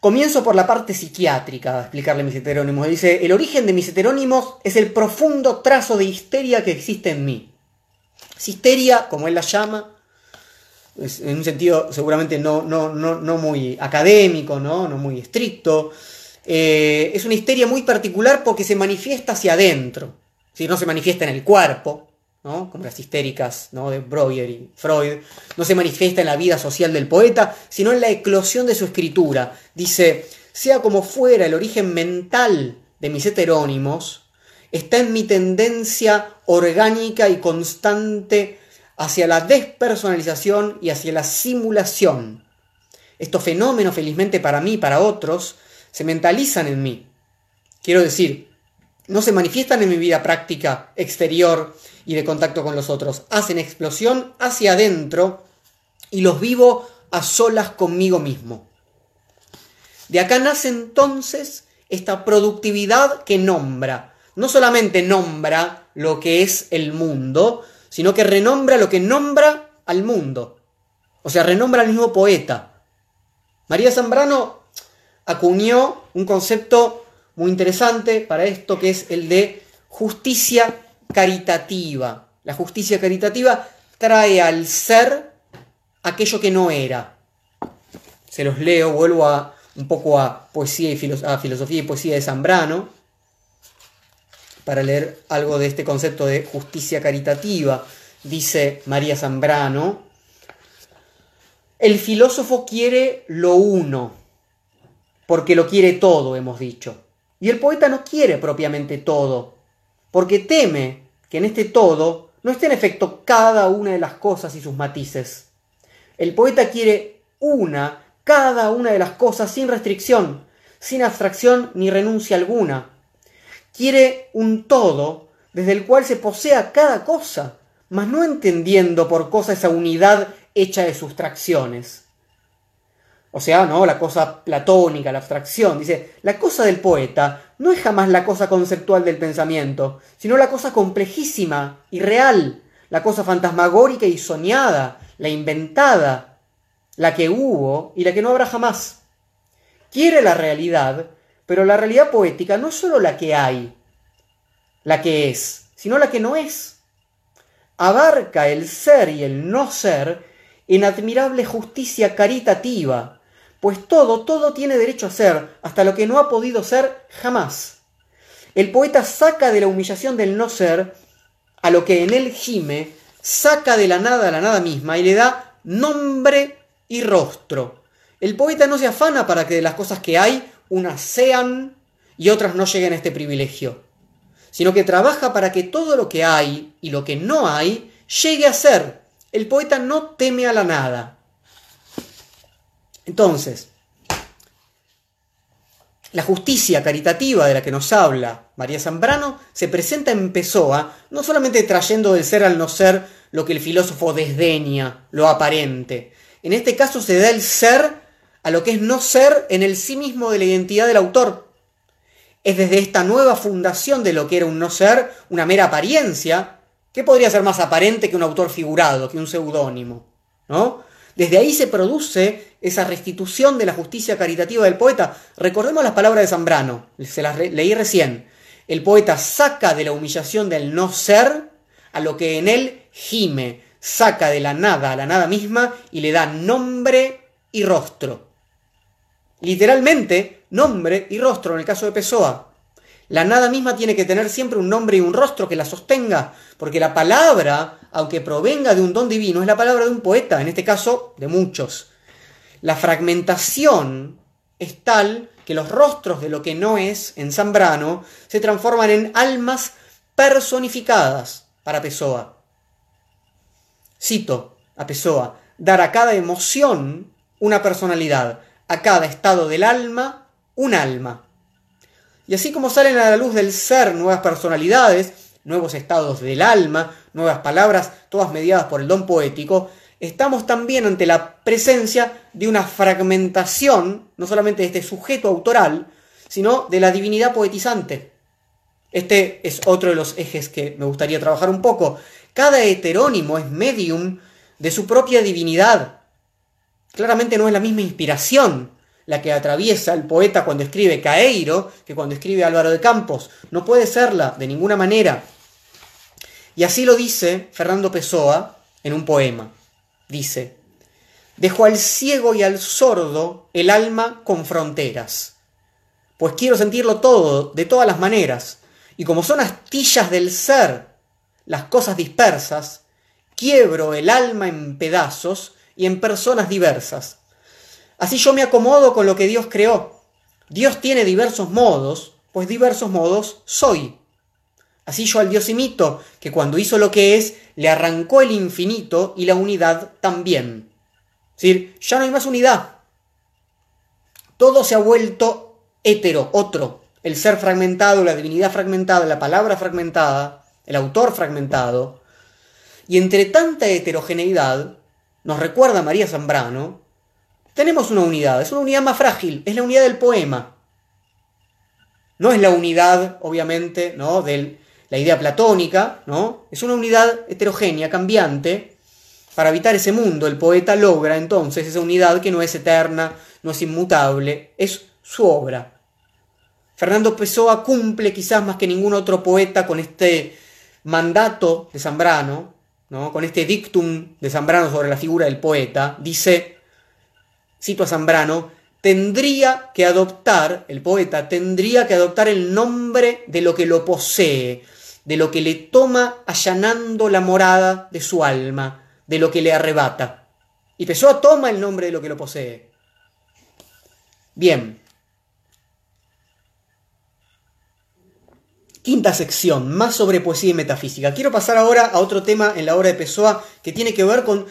comienzo por la parte psiquiátrica a explicarle mis heterónimos. Dice, el origen de mis heterónimos es el profundo trazo de histeria que existe en mí. histeria, como él la llama, en un sentido seguramente no, no, no, no muy académico, ¿no? no muy estricto, eh, es una histeria muy particular porque se manifiesta hacia adentro, si no se manifiesta en el cuerpo, ¿no? como las histéricas ¿no? de Breuer y Freud, no se manifiesta en la vida social del poeta, sino en la eclosión de su escritura. Dice, sea como fuera el origen mental de mis heterónimos, está en mi tendencia orgánica y constante hacia la despersonalización y hacia la simulación. Estos fenómenos, felizmente para mí y para otros, se mentalizan en mí. Quiero decir, no se manifiestan en mi vida práctica, exterior y de contacto con los otros. Hacen explosión hacia adentro y los vivo a solas conmigo mismo. De acá nace entonces esta productividad que nombra. No solamente nombra lo que es el mundo, sino que renombra lo que nombra al mundo. O sea, renombra al mismo poeta. María Zambrano acuñó un concepto muy interesante para esto que es el de justicia caritativa. La justicia caritativa trae al ser aquello que no era. Se los leo, vuelvo a un poco a poesía y a filosofía y poesía de Zambrano. para leer algo de este concepto de justicia caritativa. Dice María Zambrano, el filósofo quiere lo uno, porque lo quiere todo, hemos dicho. Y el poeta no quiere propiamente todo, porque teme que en este todo no esté en efecto cada una de las cosas y sus matices. El poeta quiere una, cada una de las cosas sin restricción, sin abstracción ni renuncia alguna. Quiere un todo desde el cual se posea cada cosa, mas no entendiendo por cosa esa unidad hecha de sustracciones. O sea, ¿no? La cosa platónica, la abstracción. Dice, la cosa del poeta no es jamás la cosa conceptual del pensamiento, sino la cosa complejísima y real, la cosa fantasmagórica y soñada, la inventada, la que hubo y la que no habrá jamás. Quiere la realidad, pero la realidad poética no es sólo la que hay, la que es, sino la que no es. Abarca el ser y el no ser en admirable justicia caritativa, pues todo, todo tiene derecho a ser, hasta lo que no ha podido ser jamás. El poeta saca de la humillación del no ser a lo que en él gime, saca de la nada a la nada misma y le da nombre y rostro. El poeta no se afana para que de las cosas que hay, unas sean y otras no lleguen a este privilegio, sino que trabaja para que todo lo que hay y lo que no hay llegue a ser, el poeta no teme a la nada. Entonces, la justicia caritativa de la que nos habla María Zambrano se presenta en Pessoa no solamente trayendo del ser al no ser lo que el filósofo desdeña, lo aparente. En este caso se da el ser a lo que es no ser en el sí mismo de la identidad del autor. Es desde esta nueva fundación de lo que era un no ser, una mera apariencia, ¿Qué podría ser más aparente que un autor figurado, que un seudónimo? ¿No? Desde ahí se produce esa restitución de la justicia caritativa del poeta. Recordemos las palabras de Zambrano, se las leí recién. El poeta saca de la humillación del no ser a lo que en él gime, saca de la nada a la nada misma y le da nombre y rostro. Literalmente, nombre y rostro en el caso de Pessoa. La nada misma tiene que tener siempre un nombre y un rostro que la sostenga, porque la palabra, aunque provenga de un don divino, es la palabra de un poeta, en este caso de muchos. La fragmentación es tal que los rostros de lo que no es en Zambrano se transforman en almas personificadas para Pessoa. Cito a Pessoa, dar a cada emoción una personalidad, a cada estado del alma un alma. Y así como salen a la luz del ser nuevas personalidades, nuevos estados del alma, nuevas palabras, todas mediadas por el don poético, estamos también ante la presencia de una fragmentación, no solamente de este sujeto autoral, sino de la divinidad poetizante. Este es otro de los ejes que me gustaría trabajar un poco. Cada heterónimo es medium de su propia divinidad. Claramente no es la misma inspiración, la que atraviesa el poeta cuando escribe Caeiro que cuando escribe Álvaro de Campos. No puede serla de ninguna manera. Y así lo dice Fernando Pessoa en un poema. Dice, dejo al ciego y al sordo el alma con fronteras, pues quiero sentirlo todo, de todas las maneras, y como son astillas del ser las cosas dispersas, quiebro el alma en pedazos y en personas diversas Así yo me acomodo con lo que Dios creó. Dios tiene diversos modos, pues diversos modos soy. Así yo al Dios imito, que cuando hizo lo que es, le arrancó el infinito y la unidad también. Es decir, ya no hay más unidad. Todo se ha vuelto hetero, otro. El ser fragmentado, la divinidad fragmentada, la palabra fragmentada, el autor fragmentado. Y entre tanta heterogeneidad, nos recuerda María Zambrano, tenemos una unidad, es una unidad más frágil, es la unidad del poema. No es la unidad, obviamente, ¿no? de la idea platónica, ¿no? Es una unidad heterogénea, cambiante. Para habitar ese mundo, el poeta logra entonces esa unidad que no es eterna, no es inmutable, es su obra. Fernando Pessoa cumple quizás más que ningún otro poeta con este mandato de Zambrano, ¿no? con este dictum de Zambrano sobre la figura del poeta. Dice, cito a Zambrano, tendría que adoptar, el poeta tendría que adoptar el nombre de lo que lo posee, de lo que le toma allanando la morada de su alma, de lo que le arrebata. Y Pessoa toma el nombre de lo que lo posee. Bien. Quinta sección, más sobre poesía y metafísica. Quiero pasar ahora a otro tema en la obra de Pessoa que tiene que ver con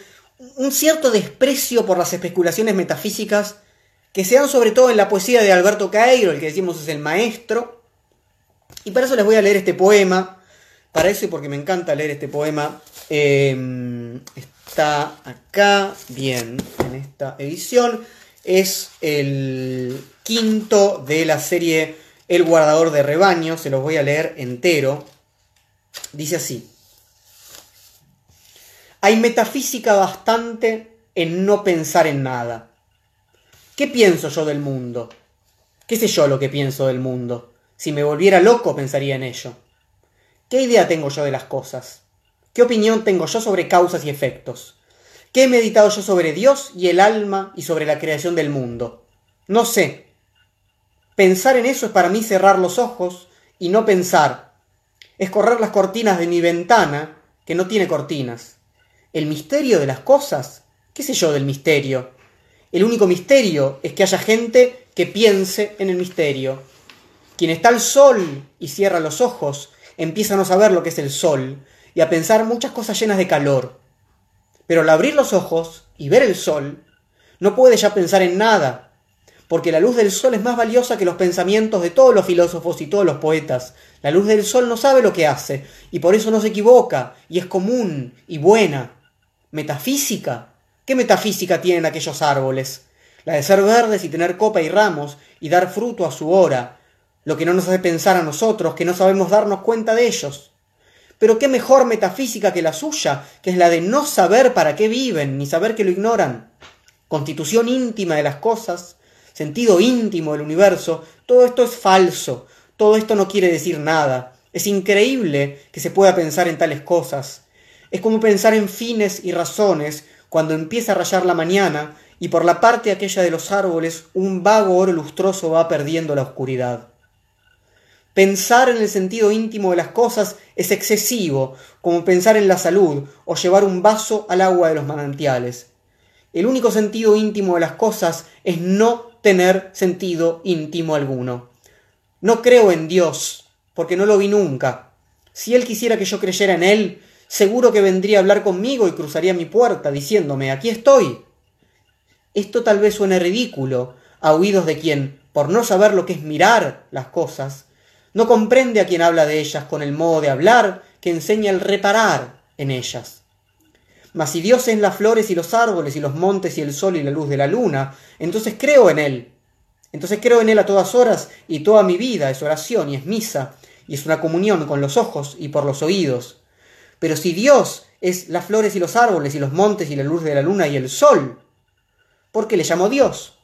un cierto desprecio por las especulaciones metafísicas que se dan sobre todo en la poesía de Alberto Caeiro, el que decimos es el maestro. Y para eso les voy a leer este poema para eso y porque me encanta leer este poema, em, está acá, bien, en esta edición. Es el quinto de la serie El guardador de rebaño, se los voy a leer entero. Dice así. Hay metafísica bastante en no pensar en nada. ¿Qué pienso yo del mundo? ¿Qué sé yo lo que pienso del mundo? Si me volviera loco pensaría en ello. ¿Qué idea tengo yo de las cosas? ¿Qué opinión tengo yo sobre causas y efectos? ¿Qué he meditado yo sobre Dios y el alma y sobre la creación del mundo? No sé. Pensar en eso es para mí cerrar los ojos y no pensar. Es correr las cortinas de mi ventana, que no tiene cortinas. El misterio de las cosas, ¿qué sé yo del misterio? El único misterio es que haya gente que piense en el misterio. Quien está al sol y cierra los ojos empieza a no saber lo que es el sol y a pensar muchas cosas llenas de calor. Pero al abrir los ojos y ver el sol, no puede ya pensar en nada, porque la luz del sol es más valiosa que los pensamientos de todos los filósofos y todos los poetas. La luz del sol no sabe lo que hace, y por eso no se equivoca, y es común y buena. Metafísica. ¿Qué metafísica tienen aquellos árboles? La de ser verdes y tener copa y ramos, y dar fruto a su hora, lo que no nos hace pensar a nosotros que no sabemos darnos cuenta de ellos. Pero qué mejor metafísica que la suya, que es la de no saber para qué viven, ni saber que lo ignoran. Constitución íntima de las cosas, sentido íntimo del universo, todo esto es falso, todo esto no quiere decir nada. Es increíble que se pueda pensar en tales cosas. Es como pensar en fines y razones cuando empieza a rayar la mañana y por la parte aquella de los árboles un vago oro lustroso va perdiendo la oscuridad. Pensar en el sentido íntimo de las cosas es excesivo, como pensar en la salud o llevar un vaso al agua de los manantiales. El único sentido íntimo de las cosas es no tener sentido íntimo alguno. No creo en Dios, porque no lo vi nunca. Si Él quisiera que yo creyera en Él, seguro que vendría a hablar conmigo y cruzaría mi puerta diciéndome, aquí estoy. Esto tal vez suene ridículo a oídos de quien, por no saber lo que es mirar las cosas, no comprende a quien habla de ellas con el modo de hablar que enseña el reparar en ellas. Mas si Dios es las flores y los árboles y los montes y el sol y la luz de la luna, entonces creo en Él. Entonces creo en Él a todas horas y toda mi vida es oración y es misa y es una comunión con los ojos y por los oídos. Pero si Dios es las flores y los árboles y los montes y la luz de la luna y el sol, ¿por qué le llamo Dios?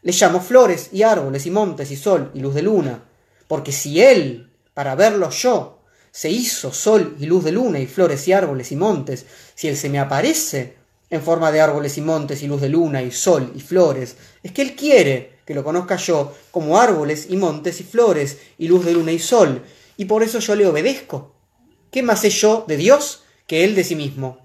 Le llamo flores y árboles y montes y sol y luz de luna porque si Él, para verlo yo, se hizo sol y luz de luna y flores y árboles y montes, si Él se me aparece en forma de árboles y montes y luz de luna y sol y flores, es que Él quiere que lo conozca yo como árboles y montes y flores y luz de luna y sol, y por eso yo le obedezco. ¿Qué más sé yo de Dios que Él de sí mismo?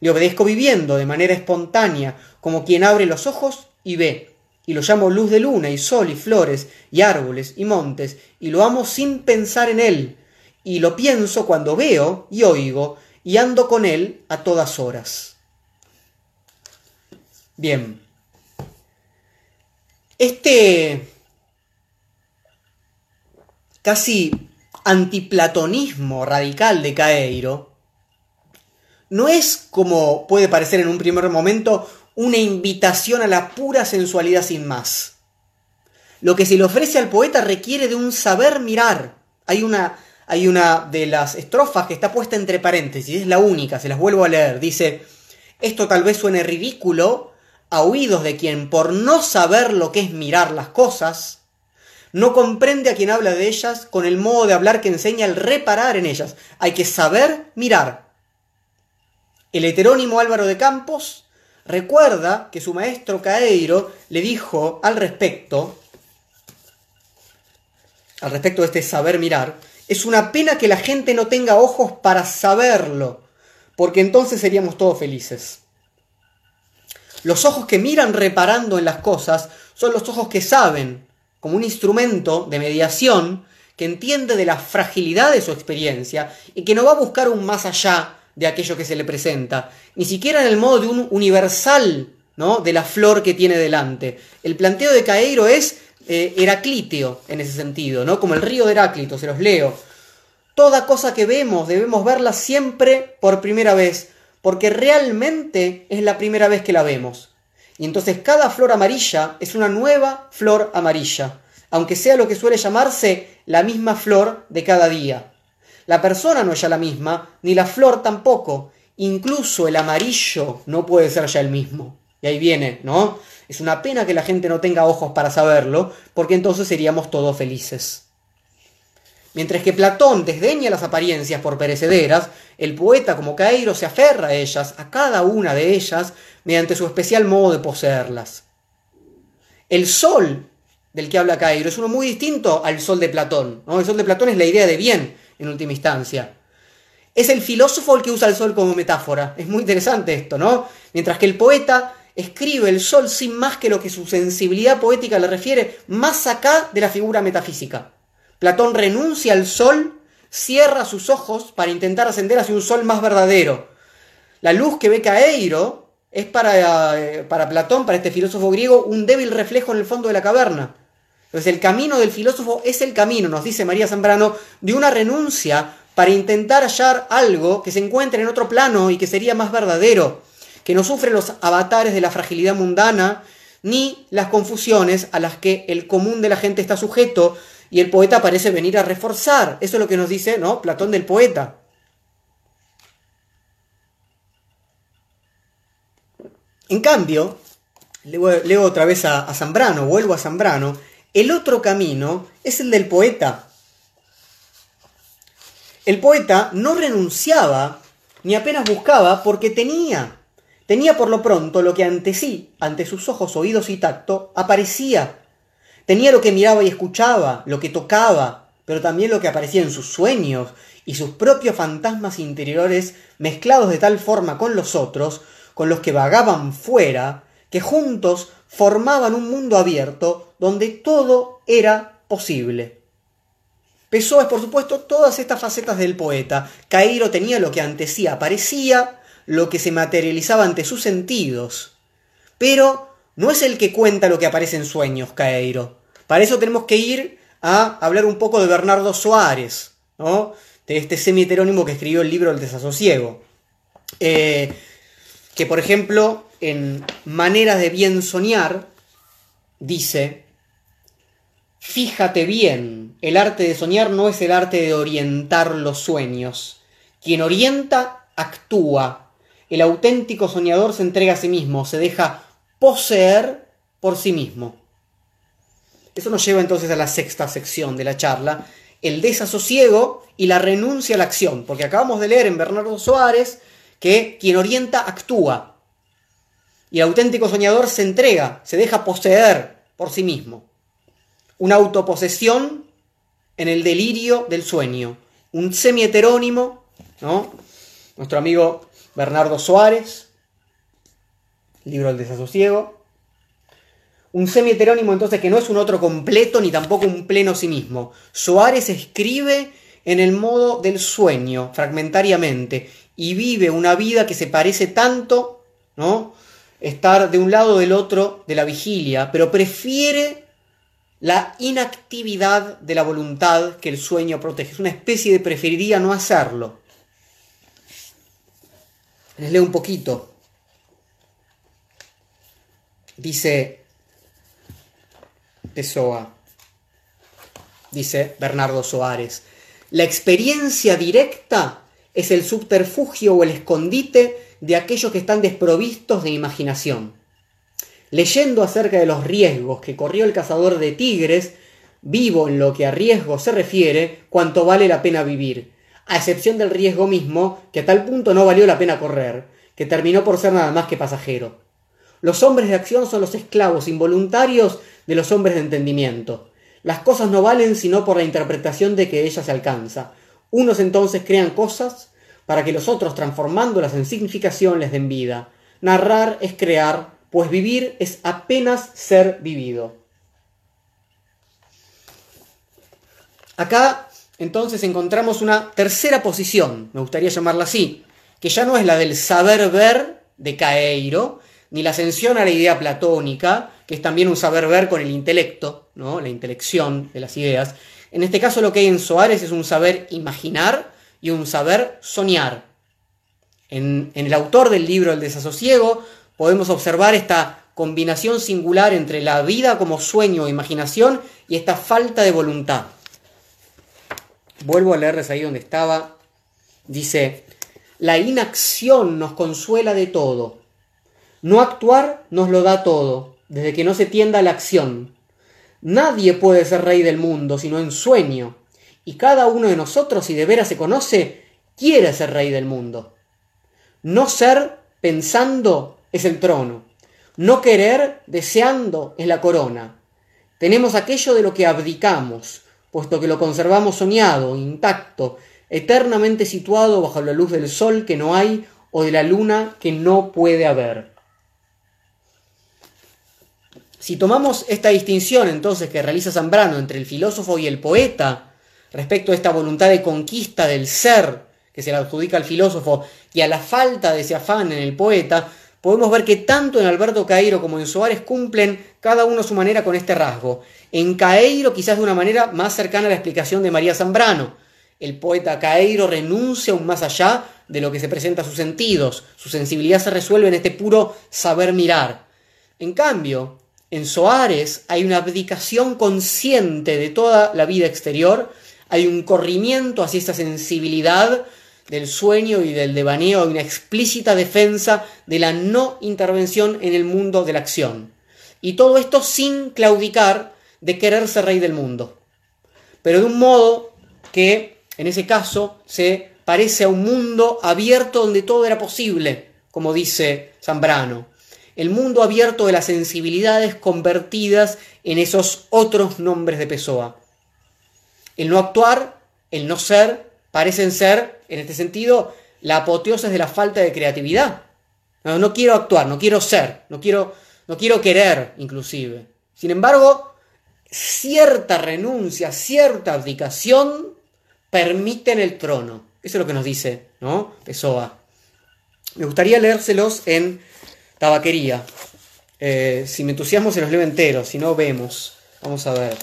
Le obedezco viviendo de manera espontánea, como quien abre los ojos y ve, y lo llamo luz de luna y sol y flores y árboles y montes, y lo amo sin pensar en él, y lo pienso cuando veo y oigo, y ando con él a todas horas. Bien. Este casi antiplatonismo radical de Caeiro no es como puede parecer en un primer momento una invitación a la pura sensualidad sin más. Lo que se le ofrece al poeta requiere de un saber mirar. Hay una, hay una de las estrofas que está puesta entre paréntesis, es la única, se las vuelvo a leer. Dice, esto tal vez suene ridículo a oídos de quien por no saber lo que es mirar las cosas, no comprende a quien habla de ellas con el modo de hablar que enseña el reparar en ellas. Hay que saber mirar. El heterónimo Álvaro de Campos recuerda que su maestro Caeiro le dijo al respecto, al respecto de este saber mirar, es una pena que la gente no tenga ojos para saberlo, porque entonces seríamos todos felices. Los ojos que miran reparando en las cosas son los ojos que saben, como un instrumento de mediación, que entiende de la fragilidad de su experiencia y que no va a buscar un más allá de aquello que se le presenta, ni siquiera en el modo de un universal, ¿no? de la flor que tiene delante. El planteo de Caeiro es eh, heraclíteo en ese sentido, ¿no? como el río de Heráclito, se los leo. Toda cosa que vemos debemos verla siempre por primera vez, porque realmente es la primera vez que la vemos. Y entonces cada flor amarilla es una nueva flor amarilla, aunque sea lo que suele llamarse la misma flor de cada día. La persona no es ya la misma, ni la flor tampoco. Incluso el amarillo no puede ser ya el mismo. Y ahí viene, ¿no? Es una pena que la gente no tenga ojos para saberlo, porque entonces seríamos todos felices. Mientras que Platón desdeña las apariencias por perecederas, el poeta como Cairo se aferra a ellas, a cada una de ellas, mediante su especial modo de poseerlas. El sol del que habla Cairo es uno muy distinto al sol de Platón. El sol de Platón es la idea de bien, en última instancia. Es el filósofo el que usa el sol como metáfora. Es muy interesante esto, ¿no? Mientras que el poeta escribe el sol sin más que lo que su sensibilidad poética le refiere, más acá de la figura metafísica. Platón renuncia al sol, cierra sus ojos para intentar ascender hacia un sol más verdadero. La luz que ve Caeiro es para, eh, para Platón, para este filósofo griego, un débil reflejo en el fondo de la caverna. Entonces el camino del filósofo es el camino, nos dice María Zambrano, de una renuncia para intentar hallar algo que se encuentre en otro plano y que sería más verdadero, que no sufre los avatares de la fragilidad mundana ni las confusiones a las que el común de la gente está sujeto y el poeta parece venir a reforzar. Eso es lo que nos dice, ¿no? Platón del poeta. En cambio, leo, otra vez a, a Zambrano, vuelvo a Zambrano, el otro camino es el del poeta. El poeta no renunciaba ni apenas buscaba porque tenía. Tenía por lo pronto lo que ante sí, ante sus ojos, oídos y tacto, aparecía. Tenía lo que miraba y escuchaba, lo que tocaba, pero también lo que aparecía en sus sueños y sus propios fantasmas interiores mezclados de tal forma con los otros, con los que vagaban fuera, que juntos formaban un mundo abierto donde todo era posible. Pessoa es, por supuesto, todas estas facetas del poeta. Cairo tenía lo que ante sí aparecía, lo que se materializaba ante sus sentidos. Pero no es el que cuenta lo que aparece en sueños, Cairo. Para eso tenemos que ir a hablar un poco de Bernardo Soares, ¿no? de este semi-heterónimo que escribió el libro El desasosiego. Eh, que, por ejemplo, en Maneras de bien soñar, dice, fíjate bien, el arte de soñar no es el arte de orientar los sueños. Quien orienta, actúa. El auténtico soñador se entrega a sí mismo, se deja poseer por sí mismo. Eso nos lleva entonces a la sexta sección de la charla, el desasosiego y la renuncia a la acción, porque acabamos de leer en Bernardo Soares que quien orienta actúa, y el auténtico soñador se entrega, se deja poseer por sí mismo. Una autoposesión en el delirio del sueño. Un semi-heterónimo, ¿no? Nuestro amigo Bernardo Suárez, libro del desasosiego. Un semi-heterónimo entonces que no es un otro completo ni tampoco un pleno sí mismo. Suárez escribe en el modo del sueño, fragmentariamente, y vive una vida que se parece tanto, ¿no? estar de un lado o del otro de la vigilia, pero prefiere la inactividad de la voluntad que el sueño protege. Es una especie de preferiría no hacerlo. Les leo un poquito. Dice Dice Bernardo Soares, la experiencia directa es el subterfugio o el escondite de aquellos que están desprovistos de imaginación. Leyendo acerca de los riesgos que corrió el cazador de tigres, vivo en lo que a riesgo se refiere cuanto vale la pena vivir, a excepción del riesgo mismo, que a tal punto no valió la pena correr, que terminó por ser nada más que pasajero. Los hombres de acción son los esclavos involuntarios de los hombres de entendimiento. Las cosas no valen sino por la interpretación de que ella se alcanza. Unos entonces crean cosas para que los otros, transformándolas en significación, les den vida. Narrar es crear, pues vivir es apenas ser vivido. Acá entonces encontramos una tercera posición, me gustaría llamarla así, que ya no es la del saber ver de Caeiro, ni la ascensión a la idea platónica, que es también un saber ver con el intelecto, ¿no? la intelección de las ideas. En este caso lo que hay en Soares es un saber imaginar y un saber soñar. En, en el autor del libro El desasosiego podemos observar esta combinación singular entre la vida como sueño e imaginación y esta falta de voluntad. Vuelvo a leerles ahí donde estaba. Dice, la inacción nos consuela de todo. No actuar nos lo da todo, desde que no se tienda la acción. Nadie puede ser rey del mundo sino en sueño, y cada uno de nosotros, si de veras se conoce, quiere ser rey del mundo. No ser pensando es el trono. No querer deseando es la corona. Tenemos aquello de lo que abdicamos, puesto que lo conservamos soñado, intacto, eternamente situado bajo la luz del sol que no hay o de la luna que no puede haber. Si tomamos esta distinción entonces que realiza Zambrano entre el filósofo y el poeta respecto a esta voluntad de conquista del ser que se le adjudica al filósofo y a la falta de ese afán en el poeta, podemos ver que tanto en Alberto Cairo como en Soares cumplen cada uno a su manera con este rasgo. En Caeiro quizás de una manera más cercana a la explicación de María Zambrano, el poeta Caeiro renuncia aún más allá de lo que se presenta a sus sentidos. Su sensibilidad se resuelve en este puro saber mirar. En cambio, en Soares hay una abdicación consciente de toda la vida exterior, hay un corrimiento hacia esta sensibilidad del sueño y del devaneo, hay una explícita defensa de la no intervención en el mundo de la acción. Y todo esto sin claudicar de querer ser rey del mundo, pero de un modo que en ese caso se parece a un mundo abierto donde todo era posible, como dice Zambrano. El mundo abierto de las sensibilidades convertidas en esos otros nombres de Pessoa. El no actuar, el no ser, parecen ser, en este sentido, la apoteosis de la falta de creatividad. No, no quiero actuar, no quiero ser, no quiero, no quiero querer, inclusive. Sin embargo, cierta renuncia, cierta abdicación permiten el trono. Eso es lo que nos dice, ¿no? Pessoa. Me gustaría leérselos en tabaquería. Eh, si me entusiasmo se los leo enteros, si no vemos. Vamos a ver.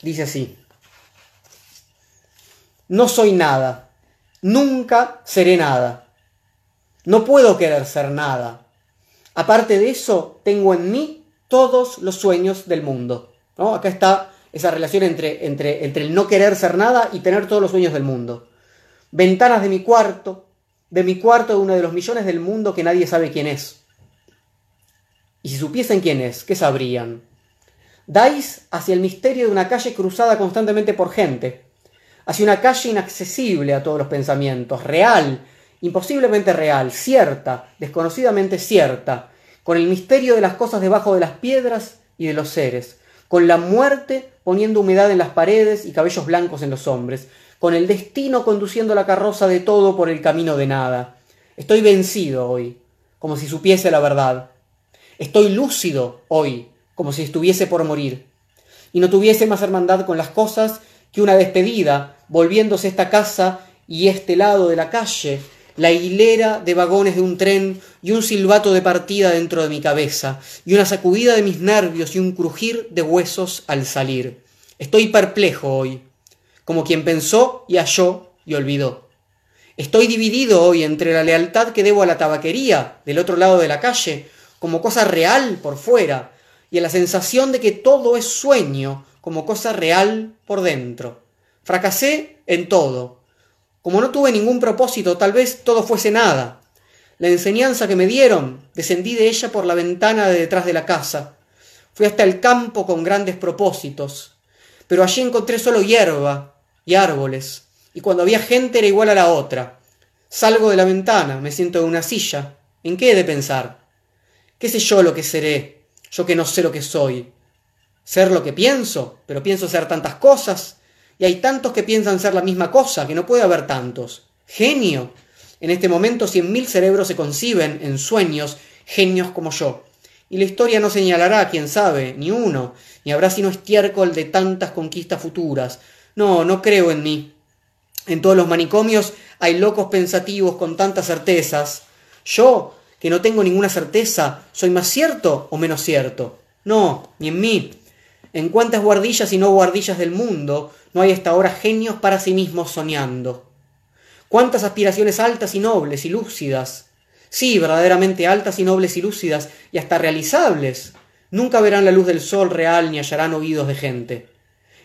Dice así. No soy nada. Nunca seré nada. No puedo querer ser nada. Aparte de eso, tengo en mí todos los sueños del mundo. ¿no? Acá está esa relación entre, entre, entre el no querer ser nada y tener todos los sueños del mundo. Ventanas de mi cuarto, de mi cuarto de uno de los millones del mundo que nadie sabe quién es. Y si supiesen quién es, ¿qué sabrían? Dais hacia el misterio de una calle cruzada constantemente por gente, hacia una calle inaccesible a todos los pensamientos, real, imposiblemente real, cierta, desconocidamente cierta, con el misterio de las cosas debajo de las piedras y de los seres, con la muerte poniendo humedad en las paredes y cabellos blancos en los hombres, con el destino conduciendo la carroza de todo por el camino de nada. Estoy vencido hoy, como si supiese la verdad. Estoy lúcido hoy, como si estuviese por morir. Y no tuviese más hermandad con las cosas que una despedida, volviéndose esta casa y este lado de la calle, la hilera de vagones de un tren y un silbato de partida dentro de mi cabeza, y una sacudida de mis nervios y un crujir de huesos al salir. Estoy perplejo hoy, como quien pensó y halló y olvidó. Estoy dividido hoy entre la lealtad que debo a la tabaquería del otro lado de la calle, como cosa real por fuera, y a la sensación de que todo es sueño, como cosa real por dentro. Fracasé en todo, como no tuve ningún propósito, tal vez todo fuese nada. La enseñanza que me dieron, descendí de ella por la ventana de detrás de la casa. Fui hasta el campo con grandes propósitos, pero allí encontré solo hierba y árboles, y cuando había gente era igual a la otra. Salgo de la ventana, me siento en una silla. ¿En qué he de pensar? ¿Qué sé yo lo que seré? Yo que no sé lo que soy. Ser lo que pienso, pero pienso ser tantas cosas. Y hay tantos que piensan ser la misma cosa, que no puede haber tantos. Genio. En este momento cien mil cerebros se conciben en sueños, genios como yo. Y la historia no señalará, quién sabe, ni uno, ni habrá sino estiércol de tantas conquistas futuras. No, no creo en mí. En todos los manicomios hay locos pensativos con tantas certezas. Yo, que no tengo ninguna certeza, ¿soy más cierto o menos cierto? No, ni en mí. En cuántas guardillas y no guardillas del mundo no hay hasta ahora genios para sí mismos soñando. Cuántas aspiraciones altas y nobles y lúcidas. Sí, verdaderamente altas y nobles y lúcidas y hasta realizables. Nunca verán la luz del sol real ni hallarán oídos de gente.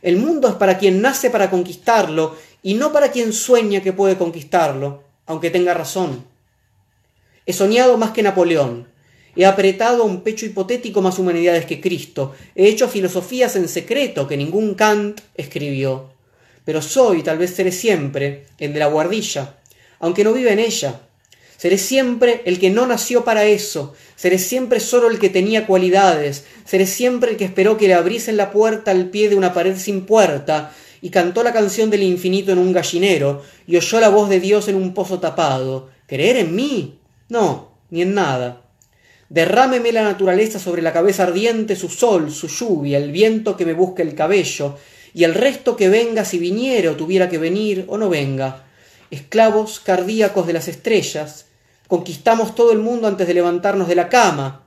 El mundo es para quien nace para conquistarlo y no para quien sueña que puede conquistarlo, aunque tenga razón. He soñado más que Napoleón, he apretado un pecho hipotético más humanidades que Cristo, he hecho filosofías en secreto que ningún Kant escribió, pero soy, tal vez seré siempre, el de la guardilla, aunque no vive en ella. Seré siempre el que no nació para eso, seré siempre solo el que tenía cualidades, seré siempre el que esperó que le abriesen la puerta al pie de una pared sin puerta, y cantó la canción del infinito en un gallinero, y oyó la voz de Dios en un pozo tapado. ¿Creer en mí? No, ni en nada. Derrámeme la naturaleza sobre la cabeza ardiente su sol, su lluvia, el viento que me busque el cabello, y el resto que venga si viniera o tuviera que venir o no venga. Esclavos cardíacos de las estrellas, conquistamos todo el mundo antes de levantarnos de la cama,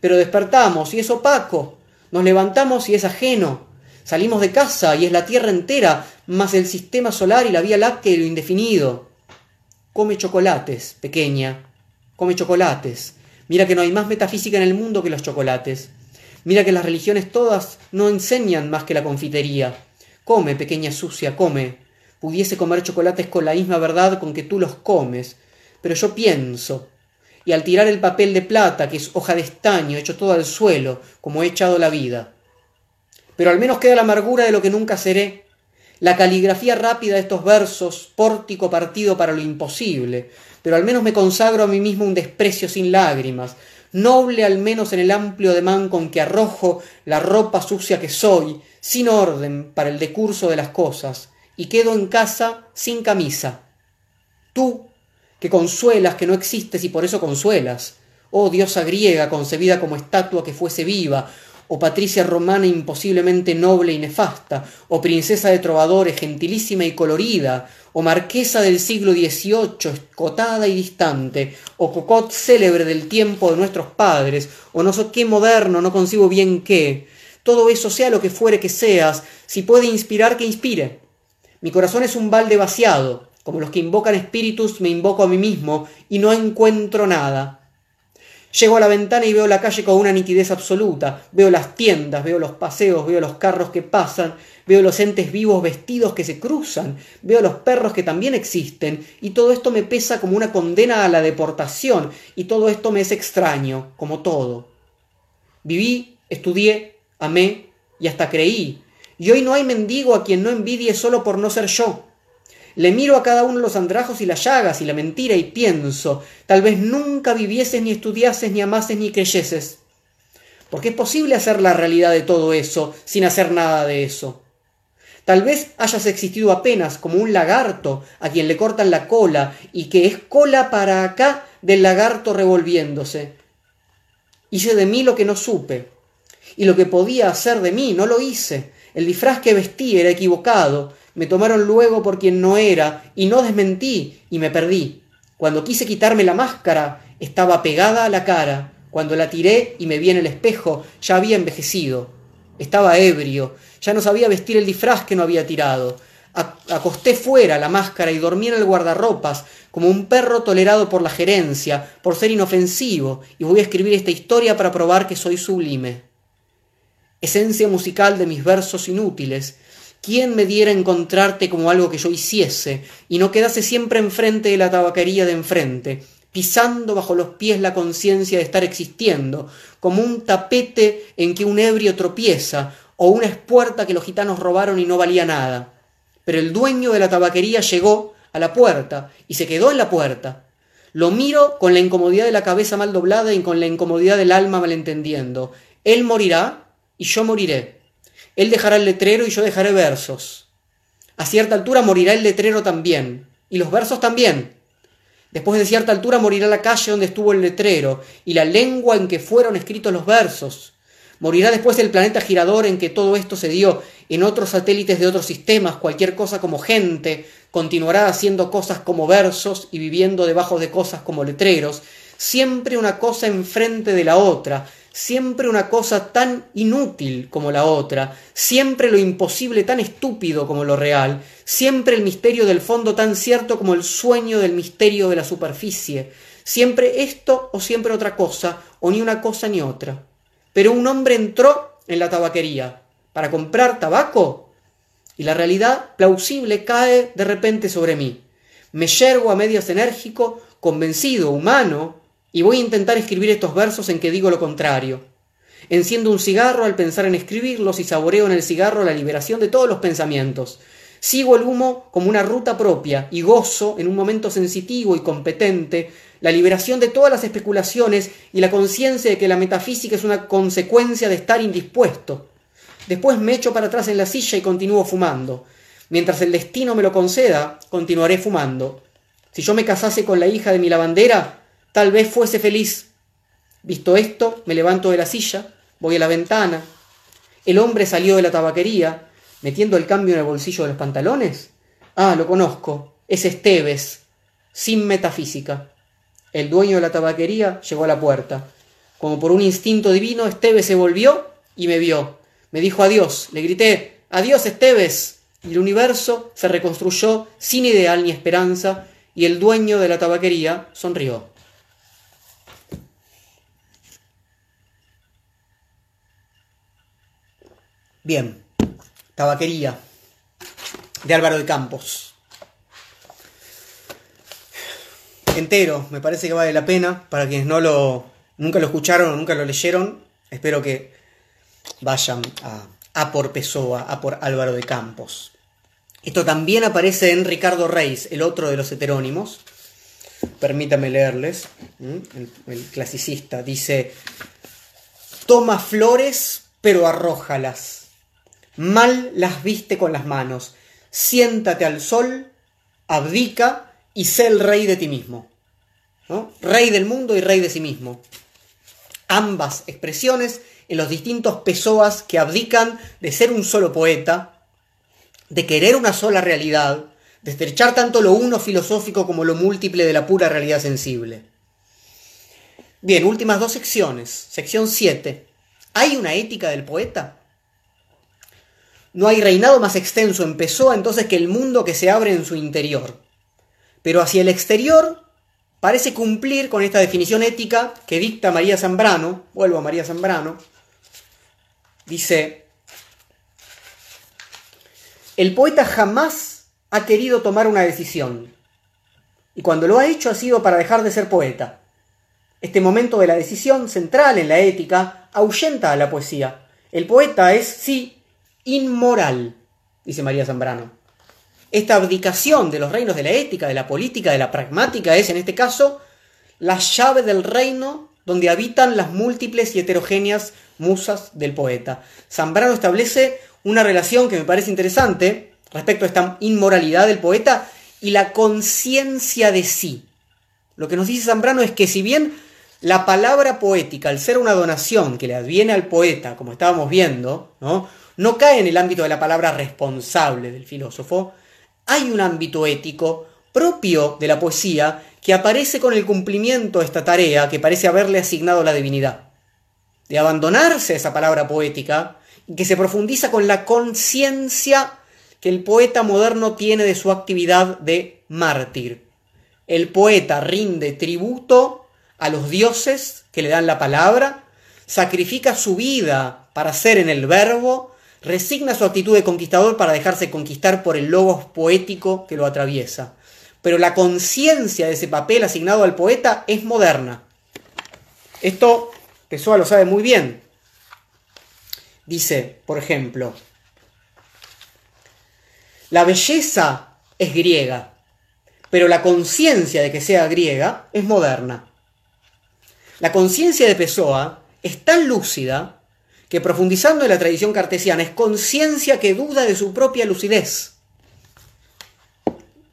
pero despertamos y es opaco, nos levantamos y es ajeno, Salimos de casa y es la Tierra entera, más el sistema solar y la Vía Láctea y lo indefinido. Come chocolates, pequeña. Come chocolates. Mira que no hay más metafísica en el mundo que los chocolates. Mira que las religiones todas no enseñan más que la confitería. Come, pequeña sucia, come. Pudiese comer chocolates con la misma verdad con que tú los comes. Pero yo pienso. Y al tirar el papel de plata, que es hoja de estaño, hecho todo al suelo, como he echado la vida pero al menos queda la amargura de lo que nunca seré, la caligrafía rápida de estos versos, pórtico partido para lo imposible, pero al menos me consagro a mí mismo un desprecio sin lágrimas, noble al menos en el amplio demán con que arrojo la ropa sucia que soy, sin orden para el decurso de las cosas, y quedo en casa sin camisa. Tú, que consuelas que no existes y por eso consuelas, oh diosa griega concebida como estatua que fuese viva, o patricia romana imposiblemente noble y nefasta, o princesa de trovadores gentilísima y colorida, o marquesa del siglo XVIII escotada y distante, o cocot célebre del tiempo de nuestros padres, o no sé qué moderno, no consigo bien qué. Todo eso sea lo que fuere que seas, si puede inspirar, que inspire. Mi corazón es un balde vaciado, como los que invocan espíritus me invoco a mí mismo, y no encuentro nada. Llego a la ventana y veo la calle con una nitidez absoluta. Veo las tiendas, veo los paseos, veo los carros que pasan, veo los entes vivos vestidos que se cruzan, veo los perros que también existen, y todo esto me pesa como una condena a la deportación, y todo esto me es extraño, como todo. Viví, estudié, amé y hasta creí. Y hoy no hay mendigo a quien no envidie solo por no ser yo. Le miro a cada uno los andrajos y las llagas y la mentira y pienso, tal vez nunca vivieses ni estudiases ni amases ni creyeses. Porque es posible hacer la realidad de todo eso sin hacer nada de eso. Tal vez hayas existido apenas como un lagarto a quien le cortan la cola y que es cola para acá del lagarto revolviéndose. Hice de mí lo que no supe, y lo que podía hacer de mí no lo hice. El disfraz que vestí era equivocado, me tomaron luego por quien no era, y no desmentí, y me perdí. Cuando quise quitarme la máscara, estaba pegada a la cara. Cuando la tiré y me vi en el espejo, ya había envejecido. Estaba ebrio, ya no sabía vestir el disfraz que no había tirado. Acosté fuera la máscara y dormí en el guardarropas, como un perro tolerado por la gerencia, por ser inofensivo, y voy a escribir esta historia para probar que soy sublime. Esencia musical de mis versos inútiles, ¿Quién me diera encontrarte como algo que yo hiciese y no quedase siempre enfrente de la tabaquería de enfrente, pisando bajo los pies la conciencia de estar existiendo, como un tapete en que un ebrio tropieza o una espuerta que los gitanos robaron y no valía nada? Pero el dueño de la tabaquería llegó, a la puerta y se quedó en la puerta. Lo miro con la incomodidad de la cabeza mal doblada y con la incomodidad del alma malentendiendo. Él morirá y yo moriré. Él dejará el letrero y yo dejaré versos. A cierta altura morirá el letrero también, y los versos también. Después de cierta altura morirá la calle donde estuvo el letrero, y la lengua en que fueron escritos los versos. Morirá después el planeta girador en que todo esto se dio, en otros satélites de otros sistemas, cualquier cosa como gente, continuará haciendo cosas como versos y viviendo debajo de cosas como letreros, siempre una cosa enfrente de la otra, siempre una cosa tan inútil como la otra, siempre lo imposible tan estúpido como lo real, siempre el misterio del fondo tan cierto como el sueño del misterio de la superficie, siempre esto o siempre otra cosa, o ni una cosa ni otra. Pero un hombre entró en la tabaquería para comprar tabaco y la realidad plausible cae de repente sobre mí. Me yergo a medias enérgico, convencido, humano, y voy a intentar escribir estos versos en que digo lo contrario. Enciendo un cigarro al pensar en escribirlos y saboreo en el cigarro la liberación de todos los pensamientos. Sigo el humo como una ruta propia y gozo en un momento sensitivo y competente la liberación de todas las especulaciones y la conciencia de que la metafísica es una consecuencia de estar indispuesto. Después me echo para atrás en la silla y continúo fumando. Mientras el destino me lo conceda, continuaré fumando. Si yo me casase con la hija de mi lavandera, Tal vez fuese feliz. Visto esto, me levanto de la silla, voy a la ventana. El hombre salió de la tabaquería, metiendo el cambio en el bolsillo de los pantalones. Ah, lo conozco. Es Esteves, sin metafísica. El dueño de la tabaquería llegó a la puerta. Como por un instinto divino, Esteves se volvió y me vio. Me dijo adiós. Le grité, adiós, Esteves. Y el universo se reconstruyó sin ideal ni esperanza, y el dueño de la tabaquería sonrió. Bien, Tabaquería, de Álvaro de Campos. Entero, me parece que vale la pena para quienes no lo, nunca lo escucharon o nunca lo leyeron. Espero que vayan a, a por Pessoa, a por Álvaro de Campos. Esto también aparece en Ricardo Reis, el otro de los heterónimos. Permítame leerles. El, el clasicista dice: Toma flores, pero arrójalas mal las viste con las manos. Siéntate al sol, abdica y sé el rey de ti mismo. Rey del mundo y rey de sí mismo. Ambas expresiones en los distintos pesoas que abdican de ser un solo poeta, de querer una sola realidad, de estrechar tanto lo uno filosófico como lo múltiple de la pura realidad sensible. Bien, últimas dos secciones. Sección 7. ¿Hay una ética del poeta? No hay reinado más extenso en Pessoa entonces que el mundo que se abre en su interior. Pero hacia el exterior parece cumplir con esta definición ética que dicta María Zambrano, vuelvo a María Zambrano, dice, el poeta jamás ha querido tomar una decisión, y cuando lo ha hecho ha sido para dejar de ser poeta. Este momento de la decisión central en la ética ahuyenta a la poesía. El poeta es, sí, inmoral, dice María Zambrano. Esta abdicación de los reinos de la ética, de la política, de la pragmática es, en este caso, la llave del reino donde habitan las múltiples y heterogéneas musas del poeta. Zambrano establece una relación que me parece interesante respecto a esta inmoralidad del poeta y la conciencia de sí. Lo que nos dice Zambrano es que si bien la palabra poética, al ser una donación que le adviene al poeta, como estábamos viendo, ¿no? No cae en el ámbito de la palabra responsable del filósofo, hay un ámbito ético propio de la poesía que aparece con el cumplimiento de esta tarea que parece haberle asignado la divinidad, de abandonarse a esa palabra poética y que se profundiza con la conciencia que el poeta moderno tiene de su actividad de mártir. El poeta rinde tributo a los dioses que le dan la palabra, sacrifica su vida para ser en el verbo resigna su actitud de conquistador para dejarse conquistar por el logos poético que lo atraviesa. Pero la conciencia de ese papel asignado al poeta es moderna. Esto Pessoa lo sabe muy bien. Dice, por ejemplo, la belleza es griega, pero la conciencia de que sea griega es moderna. La conciencia de Pessoa es tan lúcida que profundizando en la tradición cartesiana es conciencia que duda de su propia lucidez.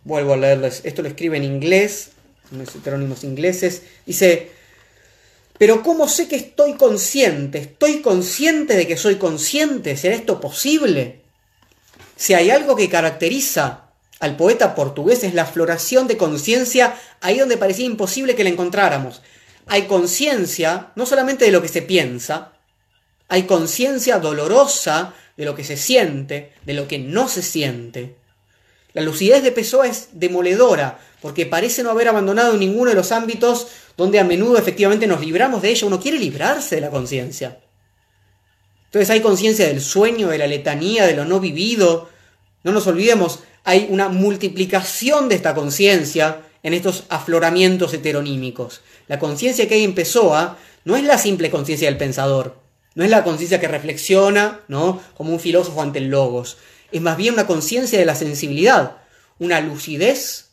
Vuelvo a leerles, esto lo escribe en inglés, en heterónimos ingleses, dice, pero ¿cómo sé que estoy consciente? ¿Estoy consciente de que soy consciente? ¿Será esto posible? Si hay algo que caracteriza al poeta portugués es la floración de conciencia ahí donde parecía imposible que la encontráramos. Hay conciencia no solamente de lo que se piensa, hay conciencia dolorosa de lo que se siente, de lo que no se siente. La lucidez de Pessoa es demoledora, porque parece no haber abandonado ninguno de los ámbitos donde a menudo efectivamente nos libramos de ella. Uno quiere librarse de la conciencia. Entonces hay conciencia del sueño, de la letanía, de lo no vivido. No nos olvidemos, hay una multiplicación de esta conciencia en estos afloramientos heteronímicos. La conciencia que hay en Pessoa no es la simple conciencia del pensador, no es la conciencia que reflexiona, ¿no? Como un filósofo ante el logos. Es más bien una conciencia de la sensibilidad, una lucidez,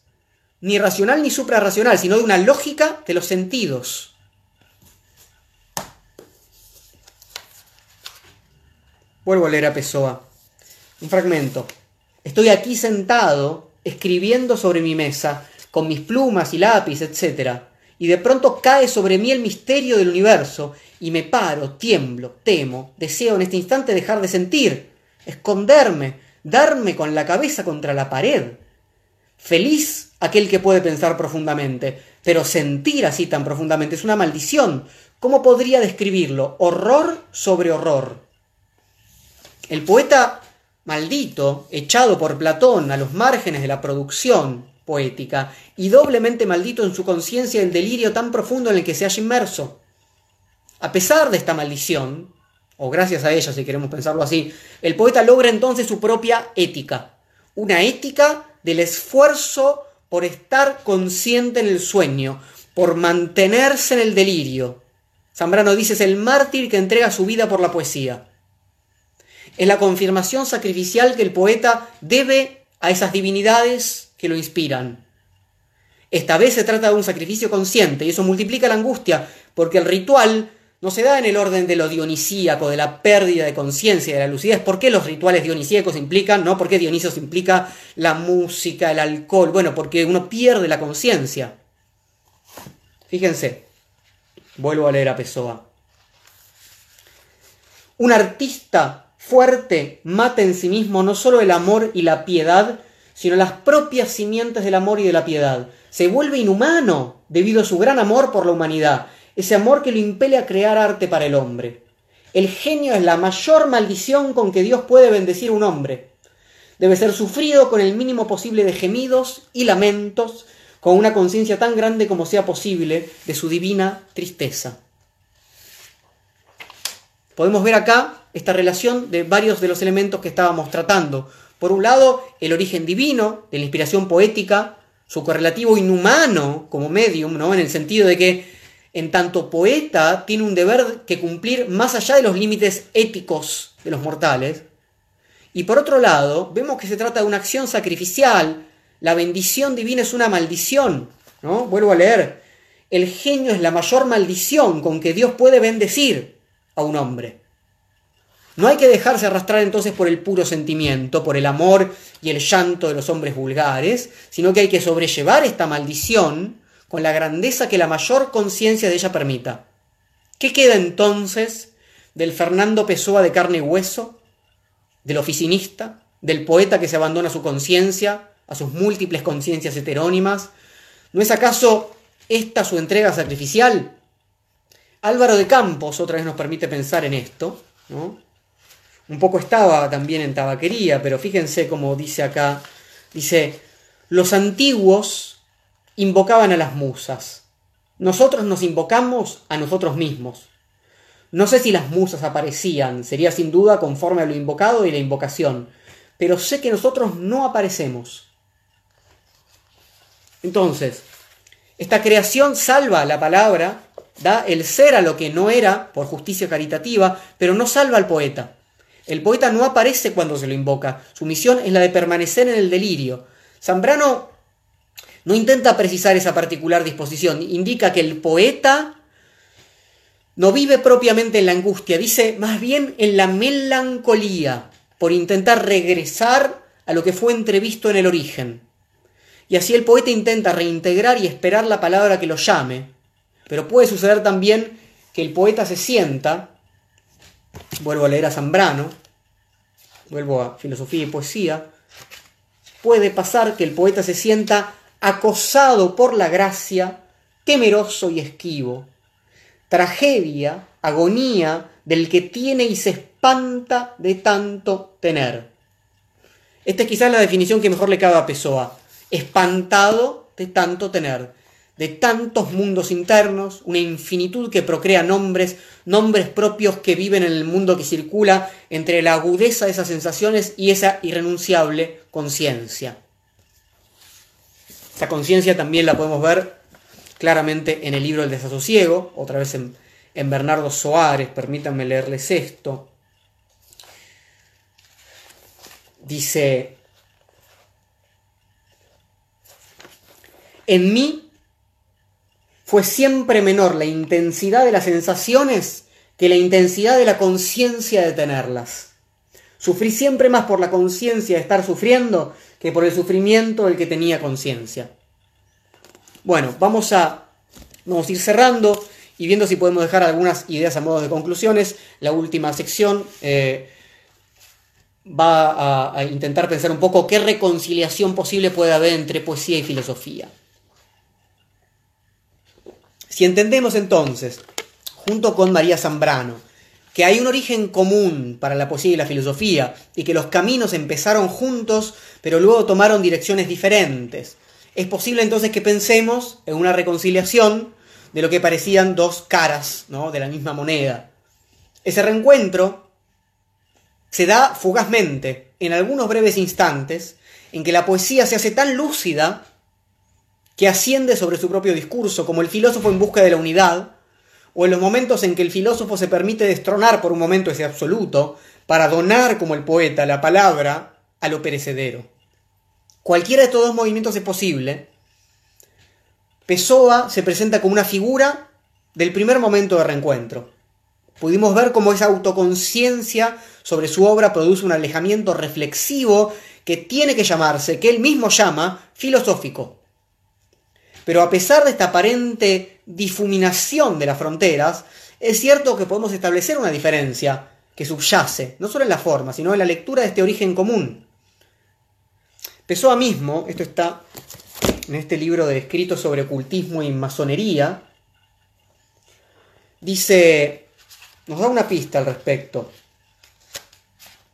ni racional ni suprarracional, sino de una lógica de los sentidos. Vuelvo a leer a Pessoa. Un fragmento. Estoy aquí sentado, escribiendo sobre mi mesa, con mis plumas y lápiz, etc. Y de pronto cae sobre mí el misterio del universo, y me paro, tiemblo, temo, deseo en este instante dejar de sentir, esconderme, darme con la cabeza contra la pared. Feliz aquel que puede pensar profundamente, pero sentir así tan profundamente es una maldición. ¿Cómo podría describirlo? Horror sobre horror. El poeta maldito, echado por Platón a los márgenes de la producción poética, y doblemente maldito en su conciencia el delirio tan profundo en el que se haya inmerso. A pesar de esta maldición, o gracias a ella si queremos pensarlo así, el poeta logra entonces su propia ética, una ética del esfuerzo por estar consciente en el sueño, por mantenerse en el delirio. Zambrano dice es el mártir que entrega su vida por la poesía. Es la confirmación sacrificial que el poeta debe a esas divinidades que lo inspiran. Esta vez se trata de un sacrificio consciente y eso multiplica la angustia, porque el ritual no se da en el orden de lo dionisíaco, de la pérdida de conciencia, de la lucidez. ¿Por qué los rituales dionisíacos implican, no? ¿Por qué Dionisio implica la música, el alcohol? Bueno, porque uno pierde la conciencia. Fíjense, vuelvo a leer a Pessoa. Un artista fuerte mata en sí mismo no solo el amor y la piedad, sino las propias simientes del amor y de la piedad. Se vuelve inhumano debido a su gran amor por la humanidad ese amor que lo impele a crear arte para el hombre. El genio es la mayor maldición con que Dios puede bendecir a un hombre. Debe ser sufrido con el mínimo posible de gemidos y lamentos, con una conciencia tan grande como sea posible de su divina tristeza. Podemos ver acá esta relación de varios de los elementos que estábamos tratando. Por un lado, el origen divino de la inspiración poética, su correlativo inhumano como medium, ¿no? en el sentido de que en tanto poeta, tiene un deber que cumplir más allá de los límites éticos de los mortales. Y por otro lado, vemos que se trata de una acción sacrificial. La bendición divina es una maldición. ¿no? Vuelvo a leer. El genio es la mayor maldición con que Dios puede bendecir a un hombre. No hay que dejarse arrastrar entonces por el puro sentimiento, por el amor y el llanto de los hombres vulgares, sino que hay que sobrellevar esta maldición con la grandeza que la mayor conciencia de ella permita. ¿Qué queda entonces del Fernando Pessoa de carne y hueso, del oficinista, del poeta que se abandona a su conciencia, a sus múltiples conciencias heterónimas? ¿No es acaso esta su entrega sacrificial? Álvaro de Campos otra vez nos permite pensar en esto, ¿no? Un poco estaba también en tabaquería, pero fíjense cómo dice acá, dice, los antiguos invocaban a las musas. Nosotros nos invocamos a nosotros mismos. No sé si las musas aparecían, sería sin duda conforme a lo invocado y la invocación, pero sé que nosotros no aparecemos. Entonces, esta creación salva la palabra, da el ser a lo que no era por justicia caritativa, pero no salva al poeta. El poeta no aparece cuando se lo invoca, su misión es la de permanecer en el delirio. Zambrano no intenta precisar esa particular disposición, indica que el poeta no vive propiamente en la angustia, dice más bien en la melancolía, por intentar regresar a lo que fue entrevisto en el origen. Y así el poeta intenta reintegrar y esperar la palabra que lo llame. Pero puede suceder también que el poeta se sienta, vuelvo a leer a Zambrano, vuelvo a filosofía y poesía, puede pasar que el poeta se sienta acosado por la gracia, temeroso y esquivo. Tragedia, agonía del que tiene y se espanta de tanto tener. Esta es quizás la definición que mejor le cabe a Pessoa. Espantado de tanto tener, de tantos mundos internos, una infinitud que procrea nombres, nombres propios que viven en el mundo que circula entre la agudeza de esas sensaciones y esa irrenunciable conciencia. Esta conciencia también la podemos ver claramente en el libro El desasosiego, otra vez en, en Bernardo Soares, permítanme leerles esto. Dice, en mí fue siempre menor la intensidad de las sensaciones que la intensidad de la conciencia de tenerlas. Sufrí siempre más por la conciencia de estar sufriendo que por el sufrimiento del que tenía conciencia. Bueno, vamos a, vamos ir cerrando y viendo si podemos dejar algunas ideas a modo de conclusiones. La última sección eh, va a intentar pensar un poco qué reconciliación posible puede haber entre poesía y filosofía. Si entendemos entonces, junto con María Zambrano, que hay un origen común para la poesía y la filosofía, y que los caminos empezaron juntos, pero luego tomaron direcciones diferentes. Es posible entonces que pensemos en una reconciliación de lo que parecían dos caras ¿no? de la misma moneda. Ese reencuentro se da fugazmente, en algunos breves instantes, en que la poesía se hace tan lúcida que asciende sobre su propio discurso, como el filósofo en busca de la unidad, o en los momentos en que el filósofo se permite destronar por un momento ese absoluto, para donar como el poeta la palabra a lo perecedero. Cualquiera de estos dos movimientos es posible. Pessoa se presenta como una figura del primer momento de reencuentro. Pudimos ver cómo esa autoconciencia sobre su obra produce un alejamiento reflexivo que tiene que llamarse, que él mismo llama, filosófico. Pero a pesar de esta aparente difuminación de las fronteras, es cierto que podemos establecer una diferencia que subyace, no solo en la forma, sino en la lectura de este origen común. Pessoa mismo, esto está en este libro de escritos sobre ocultismo y masonería, dice, nos da una pista al respecto.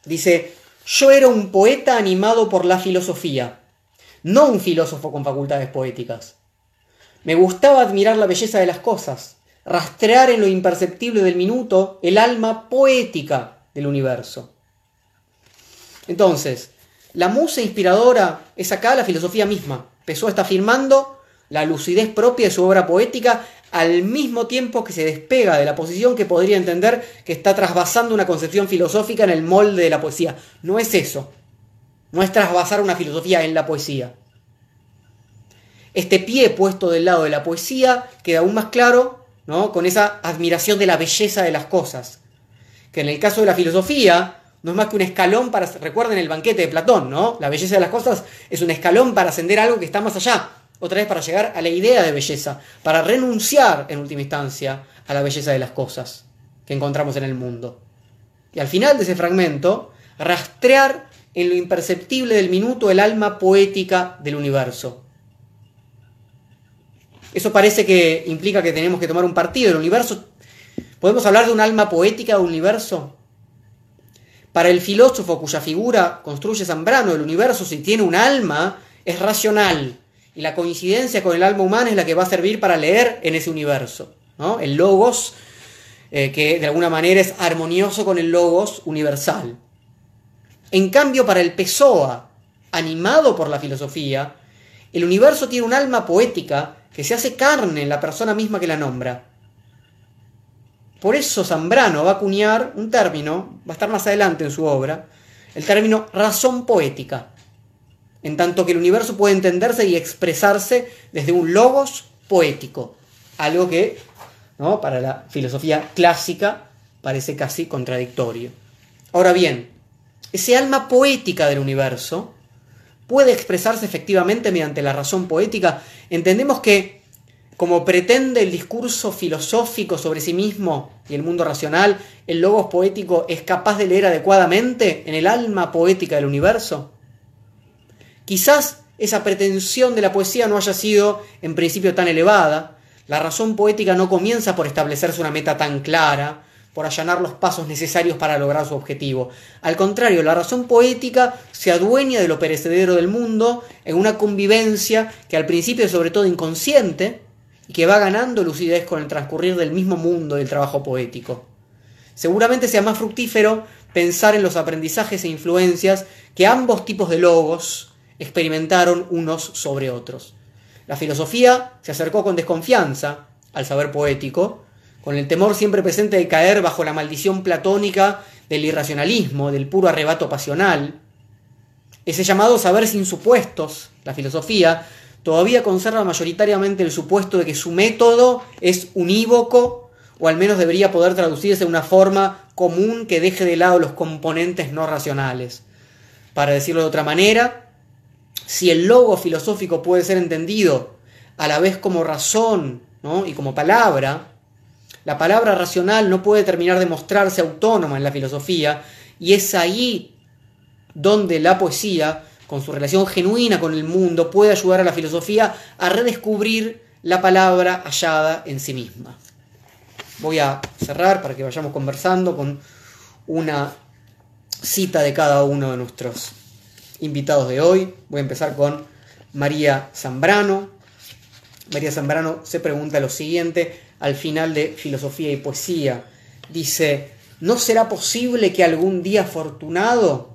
Dice, yo era un poeta animado por la filosofía, no un filósofo con facultades poéticas. Me gustaba admirar la belleza de las cosas, rastrear en lo imperceptible del minuto el alma poética del universo. Entonces, la musa inspiradora es acá la filosofía misma. Pessoa está afirmando la lucidez propia de su obra poética al mismo tiempo que se despega de la posición que podría entender que está trasvasando una concepción filosófica en el molde de la poesía. No es eso. No es trasvasar una filosofía en la poesía. Este pie puesto del lado de la poesía queda aún más claro ¿no? con esa admiración de la belleza de las cosas. Que en el caso de la filosofía no es más que un escalón para... Recuerden el banquete de Platón, ¿no? La belleza de las cosas es un escalón para ascender algo que está más allá. Otra vez para llegar a la idea de belleza, para renunciar en última instancia a la belleza de las cosas que encontramos en el mundo. Y al final de ese fragmento, rastrear en lo imperceptible del minuto el alma poética del universo. Eso parece que implica que tenemos que tomar un partido del universo. ¿Podemos hablar de un alma poética del universo? Para el filósofo cuya figura construye Zambrano, el universo, si tiene un alma, es racional. Y la coincidencia con el alma humana es la que va a servir para leer en ese universo. ¿no? El logos, eh, que de alguna manera es armonioso con el logos universal. En cambio, para el Pessoa, animado por la filosofía, el universo tiene un alma poética que se hace carne en la persona misma que la nombra. Por eso Zambrano va a acuñar un término, va a estar más adelante en su obra, el término razón poética. en tanto que el universo puede entenderse y expresarse desde un logos poético, algo que ¿no? para la filosofía clásica parece casi contradictorio. Ahora bien, ese alma poética del universo puede expresarse efectivamente mediante la razón poética. Entendemos que, como pretende el discurso filosófico sobre sí mismo y el mundo racional, el logos poético es capaz de leer adecuadamente en el alma poética del universo. Quizás esa pretensión de la poesía no haya sido en principio tan elevada. La razón poética no comienza por establecerse una meta tan clara, por allanar los pasos necesarios para lograr su objetivo. Al contrario, la razón poética se adueña de lo perecedero del mundo en una convivencia que al principio es sobre todo inconsciente y que va ganando lucidez con el transcurrir del mismo mundo del trabajo poético. Seguramente sea más fructífero pensar en los aprendizajes e influencias que ambos tipos de logos experimentaron unos sobre otros. La filosofía se acercó con desconfianza al saber poético, con el temor siempre presente de caer bajo la maldición platónica del irracionalismo, del puro arrebato pasional. Ese llamado saber sin supuestos, la filosofía, todavía conserva mayoritariamente el supuesto de que su método es unívoco o al menos debería poder traducirse de una forma común que deje de lado los componentes no racionales. Para decirlo de otra manera, si el logo filosófico puede ser entendido a la vez como razón y como palabra, la palabra racional no puede terminar de mostrarse autónoma en la filosofía y es ahí donde la poesía, con su relación genuina con el mundo, puede ayudar a la filosofía a redescubrir la palabra hallada en sí misma. Voy a cerrar para que vayamos conversando con una cita de cada uno de nuestros invitados de hoy. Voy a empezar con María Zambrano. María Zambrano se pregunta lo siguiente al final de Filosofía y Poesía. Dice, ¿no será posible que algún día afortunado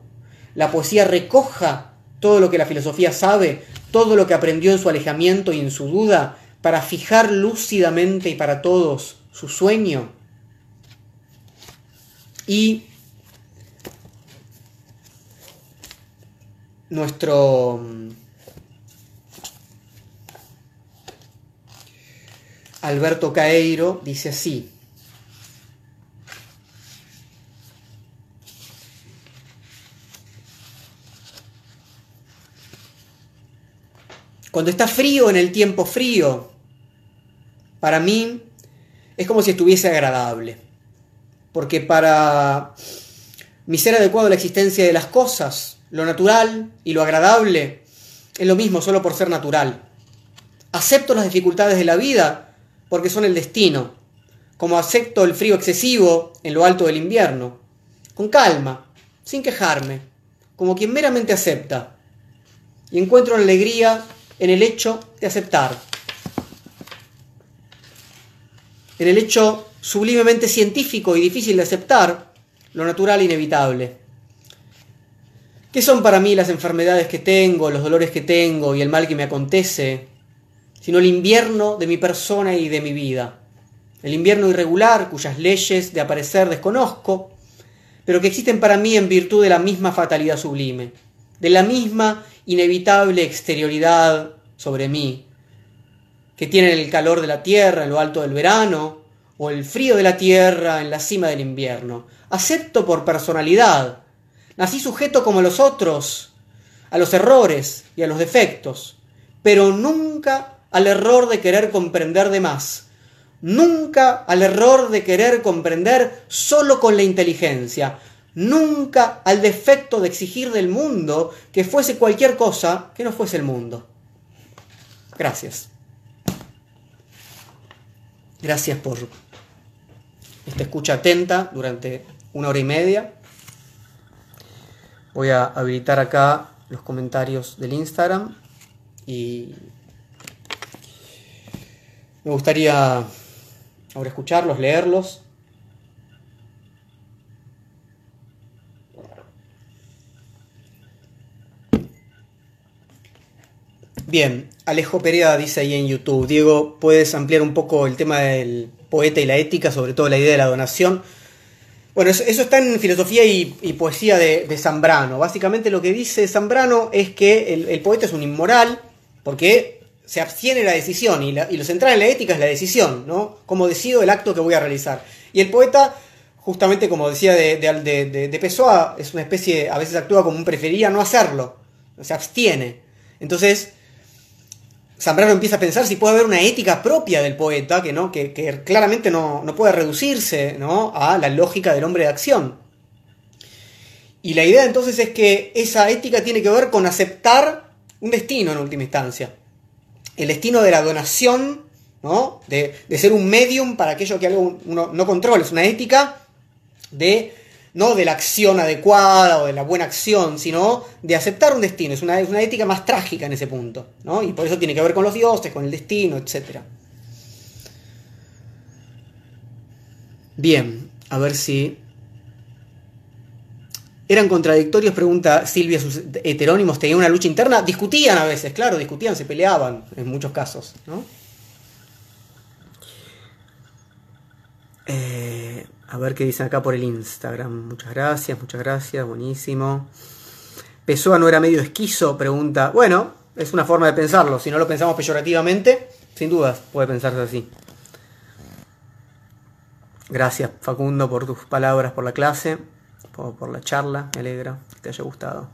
la poesía recoja todo lo que la filosofía sabe, todo lo que aprendió en su alejamiento y en su duda, para fijar lúcidamente y para todos su sueño? Y nuestro Alberto Caeiro dice así. Cuando está frío en el tiempo frío, para mí es como si estuviese agradable. Porque para mi ser adecuado a la existencia de las cosas, lo natural y lo agradable es lo mismo solo por ser natural. Acepto las dificultades de la vida porque son el destino, como acepto el frío excesivo en lo alto del invierno, con calma, sin quejarme, como quien meramente acepta, y encuentro alegría en el hecho de aceptar, en el hecho sublimemente científico y difícil de aceptar, lo natural e inevitable. ¿Qué son para mí las enfermedades que tengo, los dolores que tengo y el mal que me acontece? Sino el invierno de mi persona y de mi vida. El invierno irregular cuyas leyes de aparecer desconozco, pero que existen para mí en virtud de la misma fatalidad sublime, de la misma inevitable exterioridad sobre mí, que tienen el calor de la tierra en lo alto del verano, o el frío de la tierra en la cima del invierno. Acepto por personalidad, Nací sujeto como los otros, a los errores y a los defectos, pero nunca al error de querer comprender de más, nunca al error de querer comprender solo con la inteligencia, nunca al defecto de exigir del mundo que fuese cualquier cosa que no fuese el mundo. Gracias. Gracias por esta escucha atenta durante una hora y media. Voy a habilitar acá los comentarios del Instagram y me gustaría ahora escucharlos, leerlos. Bien, Alejo Perea dice ahí en YouTube, Diego, ¿puedes ampliar un poco el tema del poeta y la ética, sobre todo la idea de la donación? Bueno, eso, está en filosofía y, poesía de, Zambrano. Básicamente lo que dice Zambrano es que el, poeta es un inmoral porque se abstiene de la decisión y, lo central en la ética es la decisión, ¿no? Cómo decido el acto que voy a realizar. Y el poeta, justamente como decía de, de, Pessoa, es una especie, a veces actúa como un prefería no hacerlo, se abstiene. Entonces, Zambrano empieza a pensar si puede haber una ética propia del poeta, que, ¿no? que, claramente no, puede reducirse ¿no? a la lógica del hombre de acción. Y la idea entonces es que esa ética tiene que ver con aceptar un destino en última instancia. El destino de la donación, ¿no? de, ser un medium para aquello que algo uno no controla. Es una ética de no de la acción adecuada o de la buena acción, sino de aceptar un destino. Es una, una ética más trágica en ese punto, ¿no? Y por eso tiene que ver con los dioses, con el destino, etc. Bien, a ver si... ¿Eran contradictorios? Pregunta Silvia, sus heterónimos tenían una lucha interna. Discutían a veces, claro, discutían, se peleaban en muchos casos, ¿no? Eh, a ver qué dicen acá por el Instagram. Muchas gracias, muchas gracias, buenísimo. Pessoa no era medio esquizo, pregunta. Bueno, es una forma de pensarlo. Si no lo pensamos peyorativamente, sin dudas puede pensarse así. Gracias Facundo por tus palabras, por la clase, por, la charla. Me alegra que te haya gustado.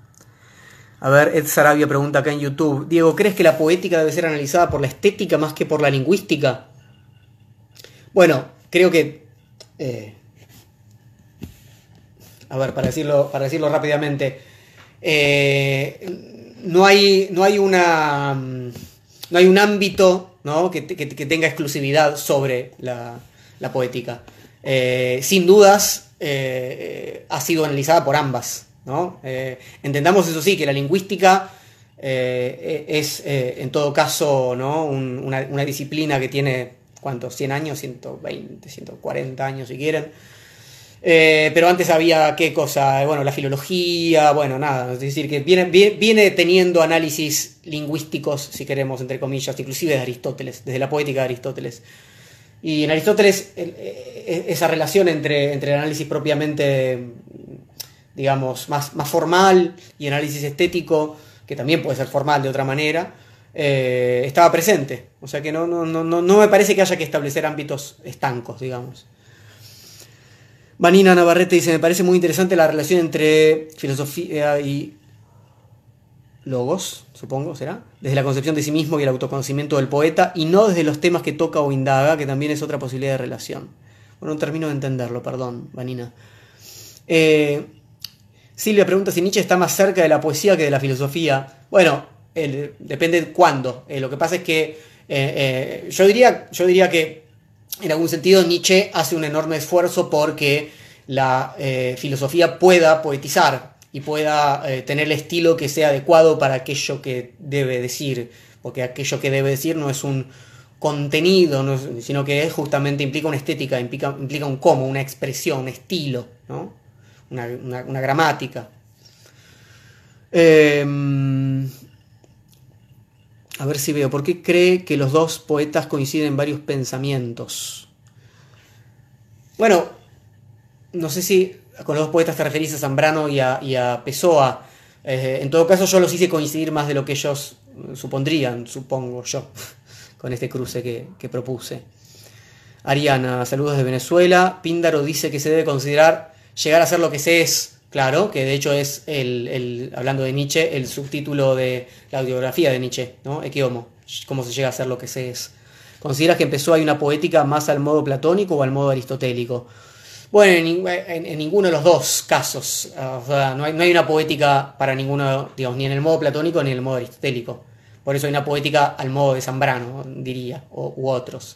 A ver, Ed Sarabia pregunta acá en YouTube. Diego, ¿crees que la poética debe ser analizada por la estética más que por la lingüística? Bueno, creo que eh, a ver, para decirlo, para decirlo rápidamente, eh, no, hay, no, hay una, no hay un ámbito que, tenga exclusividad sobre la, poética. Eh, sin dudas, eh, ha sido analizada por ambas. entendamos eso sí, que la lingüística es en todo caso una, una, disciplina que tiene, ¿cuántos? ¿100 años? ¿120? ¿140 años si quieren? Eh, pero antes había qué cosa, bueno, la filología, bueno, nada, es decir, que viene, viene, teniendo análisis lingüísticos, si queremos, entre comillas, inclusive de Aristóteles, desde la poética de Aristóteles. Y en Aristóteles e, esa relación entre, entre el análisis propiamente, digamos, más, más formal y análisis estético, que también puede ser formal de otra manera, eh, estaba presente. O sea que no, no, no, no me parece que haya que establecer ámbitos estancos, digamos. Vanina Navarrete dice, me parece muy interesante la relación entre filosofía y logos, supongo, será, desde la concepción de sí mismo y el autoconocimiento del poeta, y no desde los temas que toca o indaga, que también es otra posibilidad de relación. Bueno, no termino de entenderlo, perdón, Vanina. Eh, Silvia pregunta si Nietzsche está más cerca de la poesía que de la filosofía. Bueno, depende de cuándo. Eh, lo que pasa es que eh, yo, diría, yo diría que en algún sentido Nietzsche hace un enorme esfuerzo porque la eh, filosofía pueda poetizar y pueda eh, tener el estilo que sea adecuado para aquello que debe decir, porque aquello que debe decir no es un contenido, sino que justamente implica una estética, implica, un cómo, una expresión, estilo, una, gramática. Em, a ver si veo. ¿Por qué cree que los dos poetas coinciden en varios pensamientos? Bueno, no sé si con los dos poetas te referís a Zambrano y a, Pessoa. Eh, en todo caso, yo los hice coincidir más de lo que ellos supondrían, supongo yo, [LAUGHS] con este cruce que, que propuse. Ariana, saludos de Venezuela. Píndaro dice que se debe considerar llegar a ser lo que se es Claro, que de hecho es, el, hablando de Nietzsche, el subtítulo de la audiografía de Nietzsche, ¿no? Equiomo, cómo se llega a ser lo que se es. ¿Consideras que empezó hay una poética más al modo platónico o al modo aristotélico? Bueno, en, ninguno de los dos casos. O sea, no hay, una poética para ninguno, digamos, ni en el modo platónico ni en el modo aristotélico. Por eso hay una poética al modo de Zambrano, diría, u otros.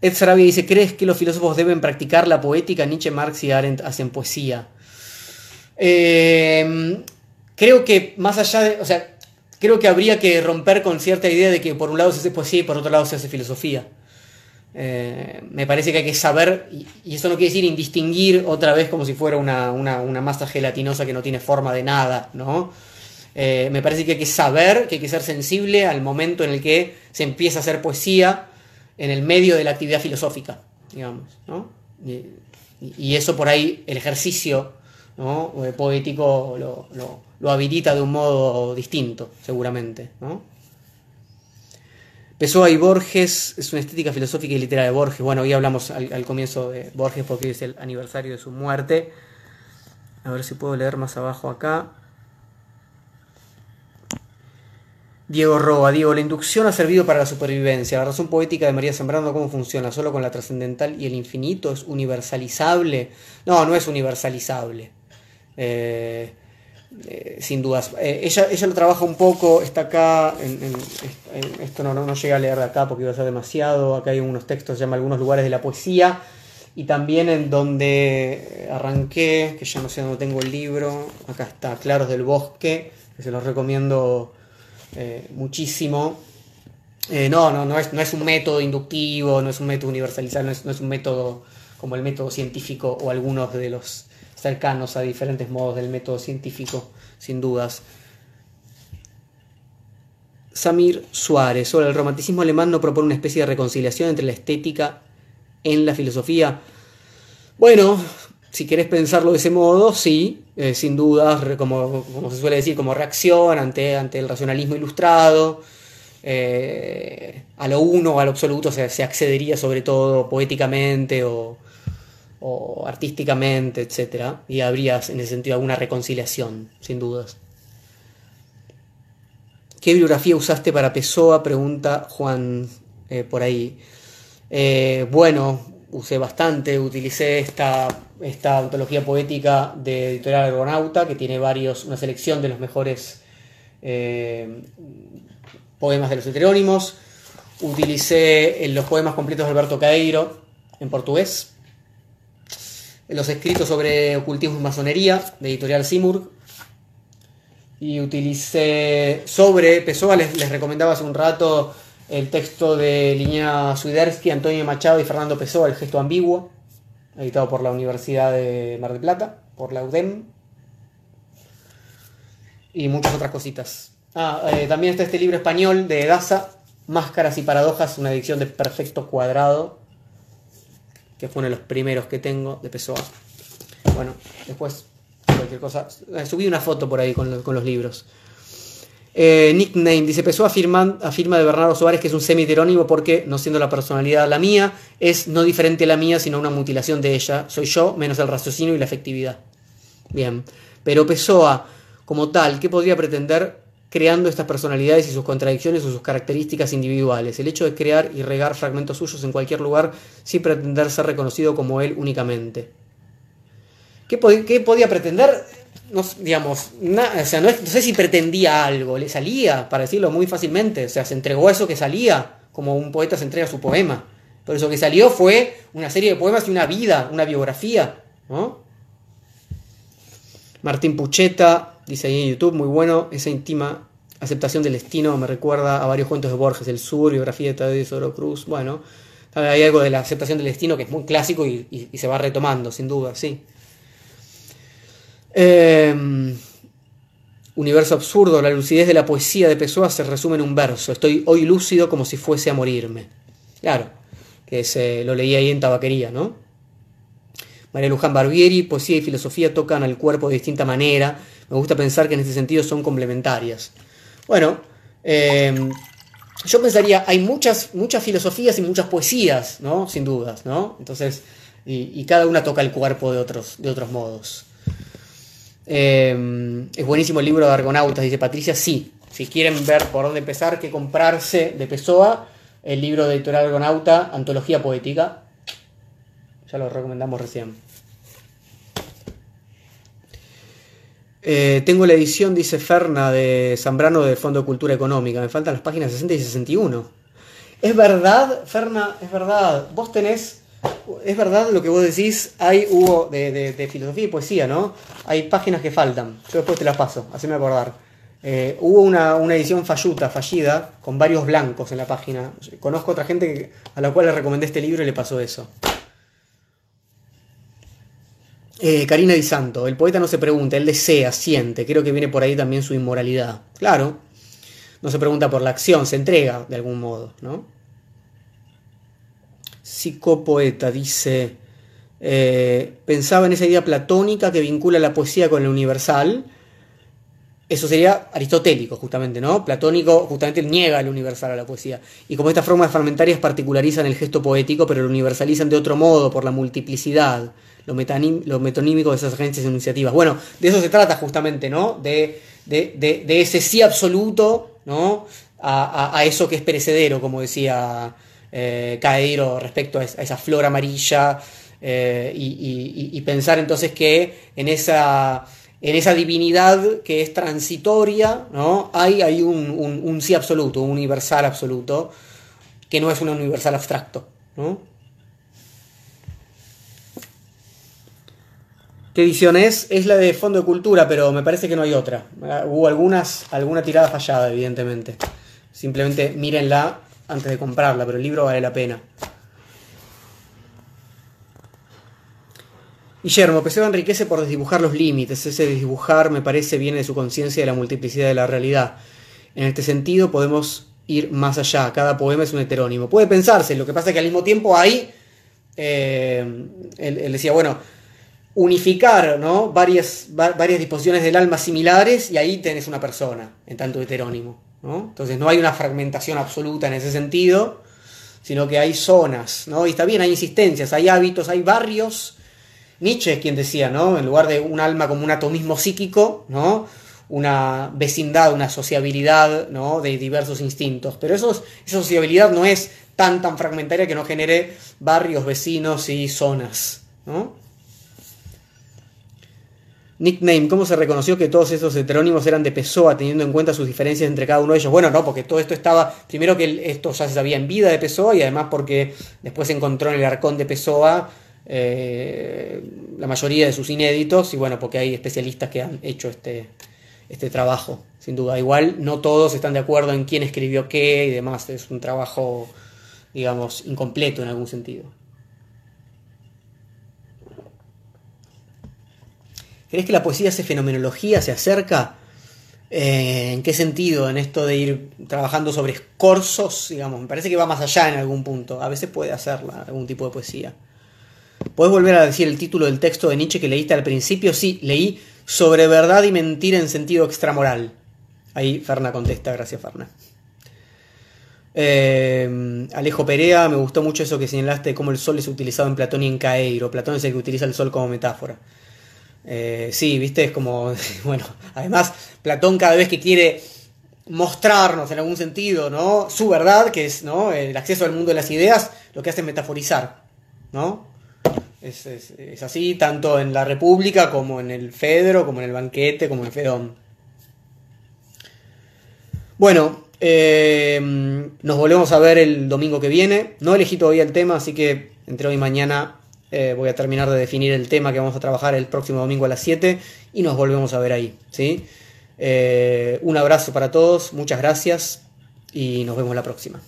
Ed Sarabia dice, ¿crees que los filósofos deben practicar la poética? Nietzsche, Marx y Arendt hacen poesía. Eh, creo que más allá de, o sea, creo que habría que romper con cierta idea de que por un lado se hace poesía y por otro lado se hace filosofía. Eh, me parece que hay que saber, y, eso no quiere decir indistinguir otra vez como si fuera una, masa gelatinosa que no tiene forma de nada, ¿no? Eh, me parece que hay que saber, que hay que ser sensible al momento en el que se empieza a hacer poesía en el medio de la actividad filosófica, digamos, ¿no? y eso por ahí, el ejercicio eh, poético lo, lo, habilita de un modo distinto, seguramente. ¿no? Pessoa y Borges es una estética filosófica y literaria de Borges. Bueno, hoy hablamos al, comienzo de Borges porque es el aniversario de su muerte. A ver si puedo leer más abajo acá. Diego Roa, Diego, la inducción ha servido para la supervivencia. La razón poética de María Zambrano, ¿cómo funciona? ¿Solo con la trascendental y el infinito? ¿Es universalizable? No, no es universalizable. Eh, eh, sin dudas. Eh, ella, ella lo trabaja un poco, está acá, esto no, no, llega a leer de acá porque iba a ser demasiado, acá hay unos textos, se llama Algunos lugares de la poesía, y también en donde arranqué, que ya no sé dónde tengo el libro, acá está, Claros del Bosque, que se los recomiendo muchísimo. no, no, no es, no es un método inductivo, no es un método universalizado, no es, no es un método como el método científico o algunos de los cercanos a diferentes modos del método científico, sin dudas. Samir Suárez, sobre el romanticismo alemán no propone una especie de reconciliación entre la estética en la filosofía. Bueno, si querés pensarlo de ese modo, sí, eh, sin dudas, como, como, se suele decir, como reacción ante, ante el racionalismo ilustrado. Eh, a lo uno o a lo absoluto se, se accedería sobre todo poéticamente o, o artísticamente, etc. Y habría en ese sentido alguna reconciliación, sin dudas. ¿Qué bibliografía usaste para Pessoa? Pregunta Juan eh, por ahí. Eh, bueno, usé bastante, utilicé esta, esta antología poética de Editorial Argonauta, que tiene varios, una selección de los mejores eh, poemas de los heterónimos. Utilicé los poemas completos de Alberto Caeiro en portugués los escritos sobre ocultismo y masonería de Editorial Simurg. Y utilicé sobre Pessoa, les, les, recomendaba hace un rato el texto de Liña Suidersky, Antonio Machado y Fernando Pessoa, El gesto ambiguo, editado por la Universidad de Mar del Plata, por la UDEM. Y muchas otras cositas. Ah, eh, también está este libro español de Daza, Máscaras y Paradojas, una edición de perfecto cuadrado, que fue uno de los primeros que tengo de Pessoa. Bueno, después cualquier cosa. Eh, subí una foto por ahí con, los, libros. Eh, nickname, dice Pessoa afirma, afirma de Bernardo Suárez que es un semi-heterónimo porque, no siendo la personalidad la mía, es no diferente a la mía, sino una mutilación de ella. Soy yo, menos el raciocinio y la efectividad. Bien. Pero Pessoa, como tal, ¿qué podría pretender creando estas personalidades y sus contradicciones o sus características individuales. El hecho de crear y regar fragmentos suyos en cualquier lugar sin pretender ser reconocido como él únicamente. ¿Qué, podía pretender? No, digamos, o sea, no, sé si pretendía algo, le salía, para decirlo muy fácilmente, o sea, se entregó eso que salía, como un poeta se entrega su poema. Pero eso que salió fue una serie de poemas y una vida, una biografía. Martín Pucheta, dice ahí en YouTube, muy bueno, esa íntima aceptación del destino me recuerda a varios cuentos de Borges, El Sur, biografía de Tadeo Soro Cruz, bueno, hay algo de la aceptación del destino que es muy clásico y, se va retomando, sin duda, sí. Em, universo absurdo, la lucidez de la poesía de Pessoa se resume en un verso, estoy hoy lúcido como si fuese a morirme. Claro, que se, lo leí ahí en tabaquería, ¿no? María Luján Barbieri, poesía y filosofía tocan al cuerpo de distinta manera, me gusta pensar que en este sentido son complementarias. Bueno, em, yo pensaría, hay muchas, muchas filosofías y muchas poesías, ¿no? Sin dudas, ¿no? Entonces, y, cada una toca el cuerpo de otros, de otros modos. Em, es buenísimo el libro de Argonautas, dice Patricia, sí. Si quieren ver por dónde empezar, qué comprarse de Pessoa, el libro de editorial Argonauta, Antología Poética. Ya lo recomendamos recién. Eh, tengo la edición, dice Ferna, de Zambrano del Fondo de Cultura Económica. Me faltan las páginas 60 y 61. Es verdad, Ferna, es verdad. Vos tenés. Es verdad lo que vos decís. Hay, hubo de, filosofía y poesía, ¿no? Hay páginas que faltan. Yo después te las paso, haceme acordar. Eh, hubo una, edición falluta, fallida, con varios blancos en la página. Conozco otra gente a la cual le recomendé este libro y le pasó eso. Eh, Karina Di Santo, el poeta no se pregunta, él desea, siente, creo que viene por ahí también su inmoralidad. Claro, no se pregunta por la acción, se entrega de algún modo, ¿no? Psicopoeta, dice eh, pensaba en esa idea platónica que vincula la poesía con lo universal. Eso sería aristotélico, justamente, ¿no? Platónico justamente niega lo universal a la poesía. Y como estas formas fragmentarias particularizan el gesto poético, pero lo universalizan de otro modo, por la multiplicidad, lo, metonímico de esas agencias iniciativas. Bueno, de eso se trata justamente, ¿no? De, ese sí absoluto, ¿no? A, eso que es perecedero, como decía eh, Caeiro respecto a esa flor amarilla eh, y, pensar entonces que en esa, en esa divinidad que es transitoria, ¿no? hay, hay un, sí absoluto, un universal absoluto, que no es un universal abstracto. ¿Qué edición es? Es la de Fondo de Cultura, pero me parece que no hay otra. Hubo algunas, alguna tirada fallada, evidentemente. Simplemente mírenla antes de comprarla, pero el libro vale la pena. Guillermo, Pessoa enriquece por desdibujar los límites. Ese desdibujar me parece viene de su conciencia de la multiplicidad de la realidad. En este sentido podemos ir más allá. Cada poema es un heterónimo. Puede pensarse, lo que pasa es que al mismo tiempo hay, eh, él, decía, bueno, unificar ¿no? varias, varias disposiciones del alma similares y ahí tenés una persona, en tanto heterónimo. Entonces no hay una fragmentación absoluta en ese sentido, sino que hay zonas, ¿no? Y está bien, hay insistencias, hay hábitos, hay barrios Nietzsche es quien decía, ¿no? En lugar de un alma como un atomismo psíquico, ¿no? Una vecindad, una sociabilidad, ¿no? De diversos instintos. Pero esa sociabilidad no es tan, tan fragmentaria que no genere barrios, vecinos y zonas, ¿no? Nickname, ¿cómo se reconoció que todos esos heterónimos eran de Pessoa, teniendo en cuenta sus diferencias entre cada uno de ellos? Bueno, no, porque todo esto estaba, primero que esto ya se sabía en vida de Pessoa y además porque después se encontró en el arcón de Pessoa eh, la mayoría de sus inéditos y bueno, porque hay especialistas que han hecho este, este trabajo, sin duda. Igual no todos están de acuerdo en quién escribió qué y demás, es un trabajo, digamos, incompleto en algún sentido. ¿Crees que la poesía hace fenomenología, se acerca? Eh, ¿En qué sentido? En esto de ir trabajando sobre escorzos, digamos, me parece que va más allá en algún punto. A veces puede hacerla, algún tipo de poesía. ¿Puedes volver a decir el título del texto de Nietzsche que leíste al principio? Sí, leí sobre verdad y mentira en sentido extramoral. Ahí Ferna contesta, gracias Ferna. Eh, Alejo Perea, me gustó mucho eso que señalaste cómo el sol es utilizado en Platón y en Caeiro. Platón es el que utiliza el sol como metáfora. Eh, sí, viste, es como, [LAUGHS] bueno, además Platón cada vez que quiere mostrarnos en algún sentido, ¿no? Su verdad, que es, ¿no? El acceso al mundo de las ideas, lo que hace es metaforizar, ¿no? Es, así tanto en la República como en el Fedro, como en el banquete, como en el Fedón. Bueno, eh, nos volvemos a ver el domingo que viene. No elegí todavía el tema, así que entre hoy y mañana eh, voy a terminar de definir el tema que vamos a trabajar el próximo domingo a las 7 y nos volvemos a ver ahí. ¿sí? Eh, un abrazo para todos, muchas gracias y nos vemos la próxima.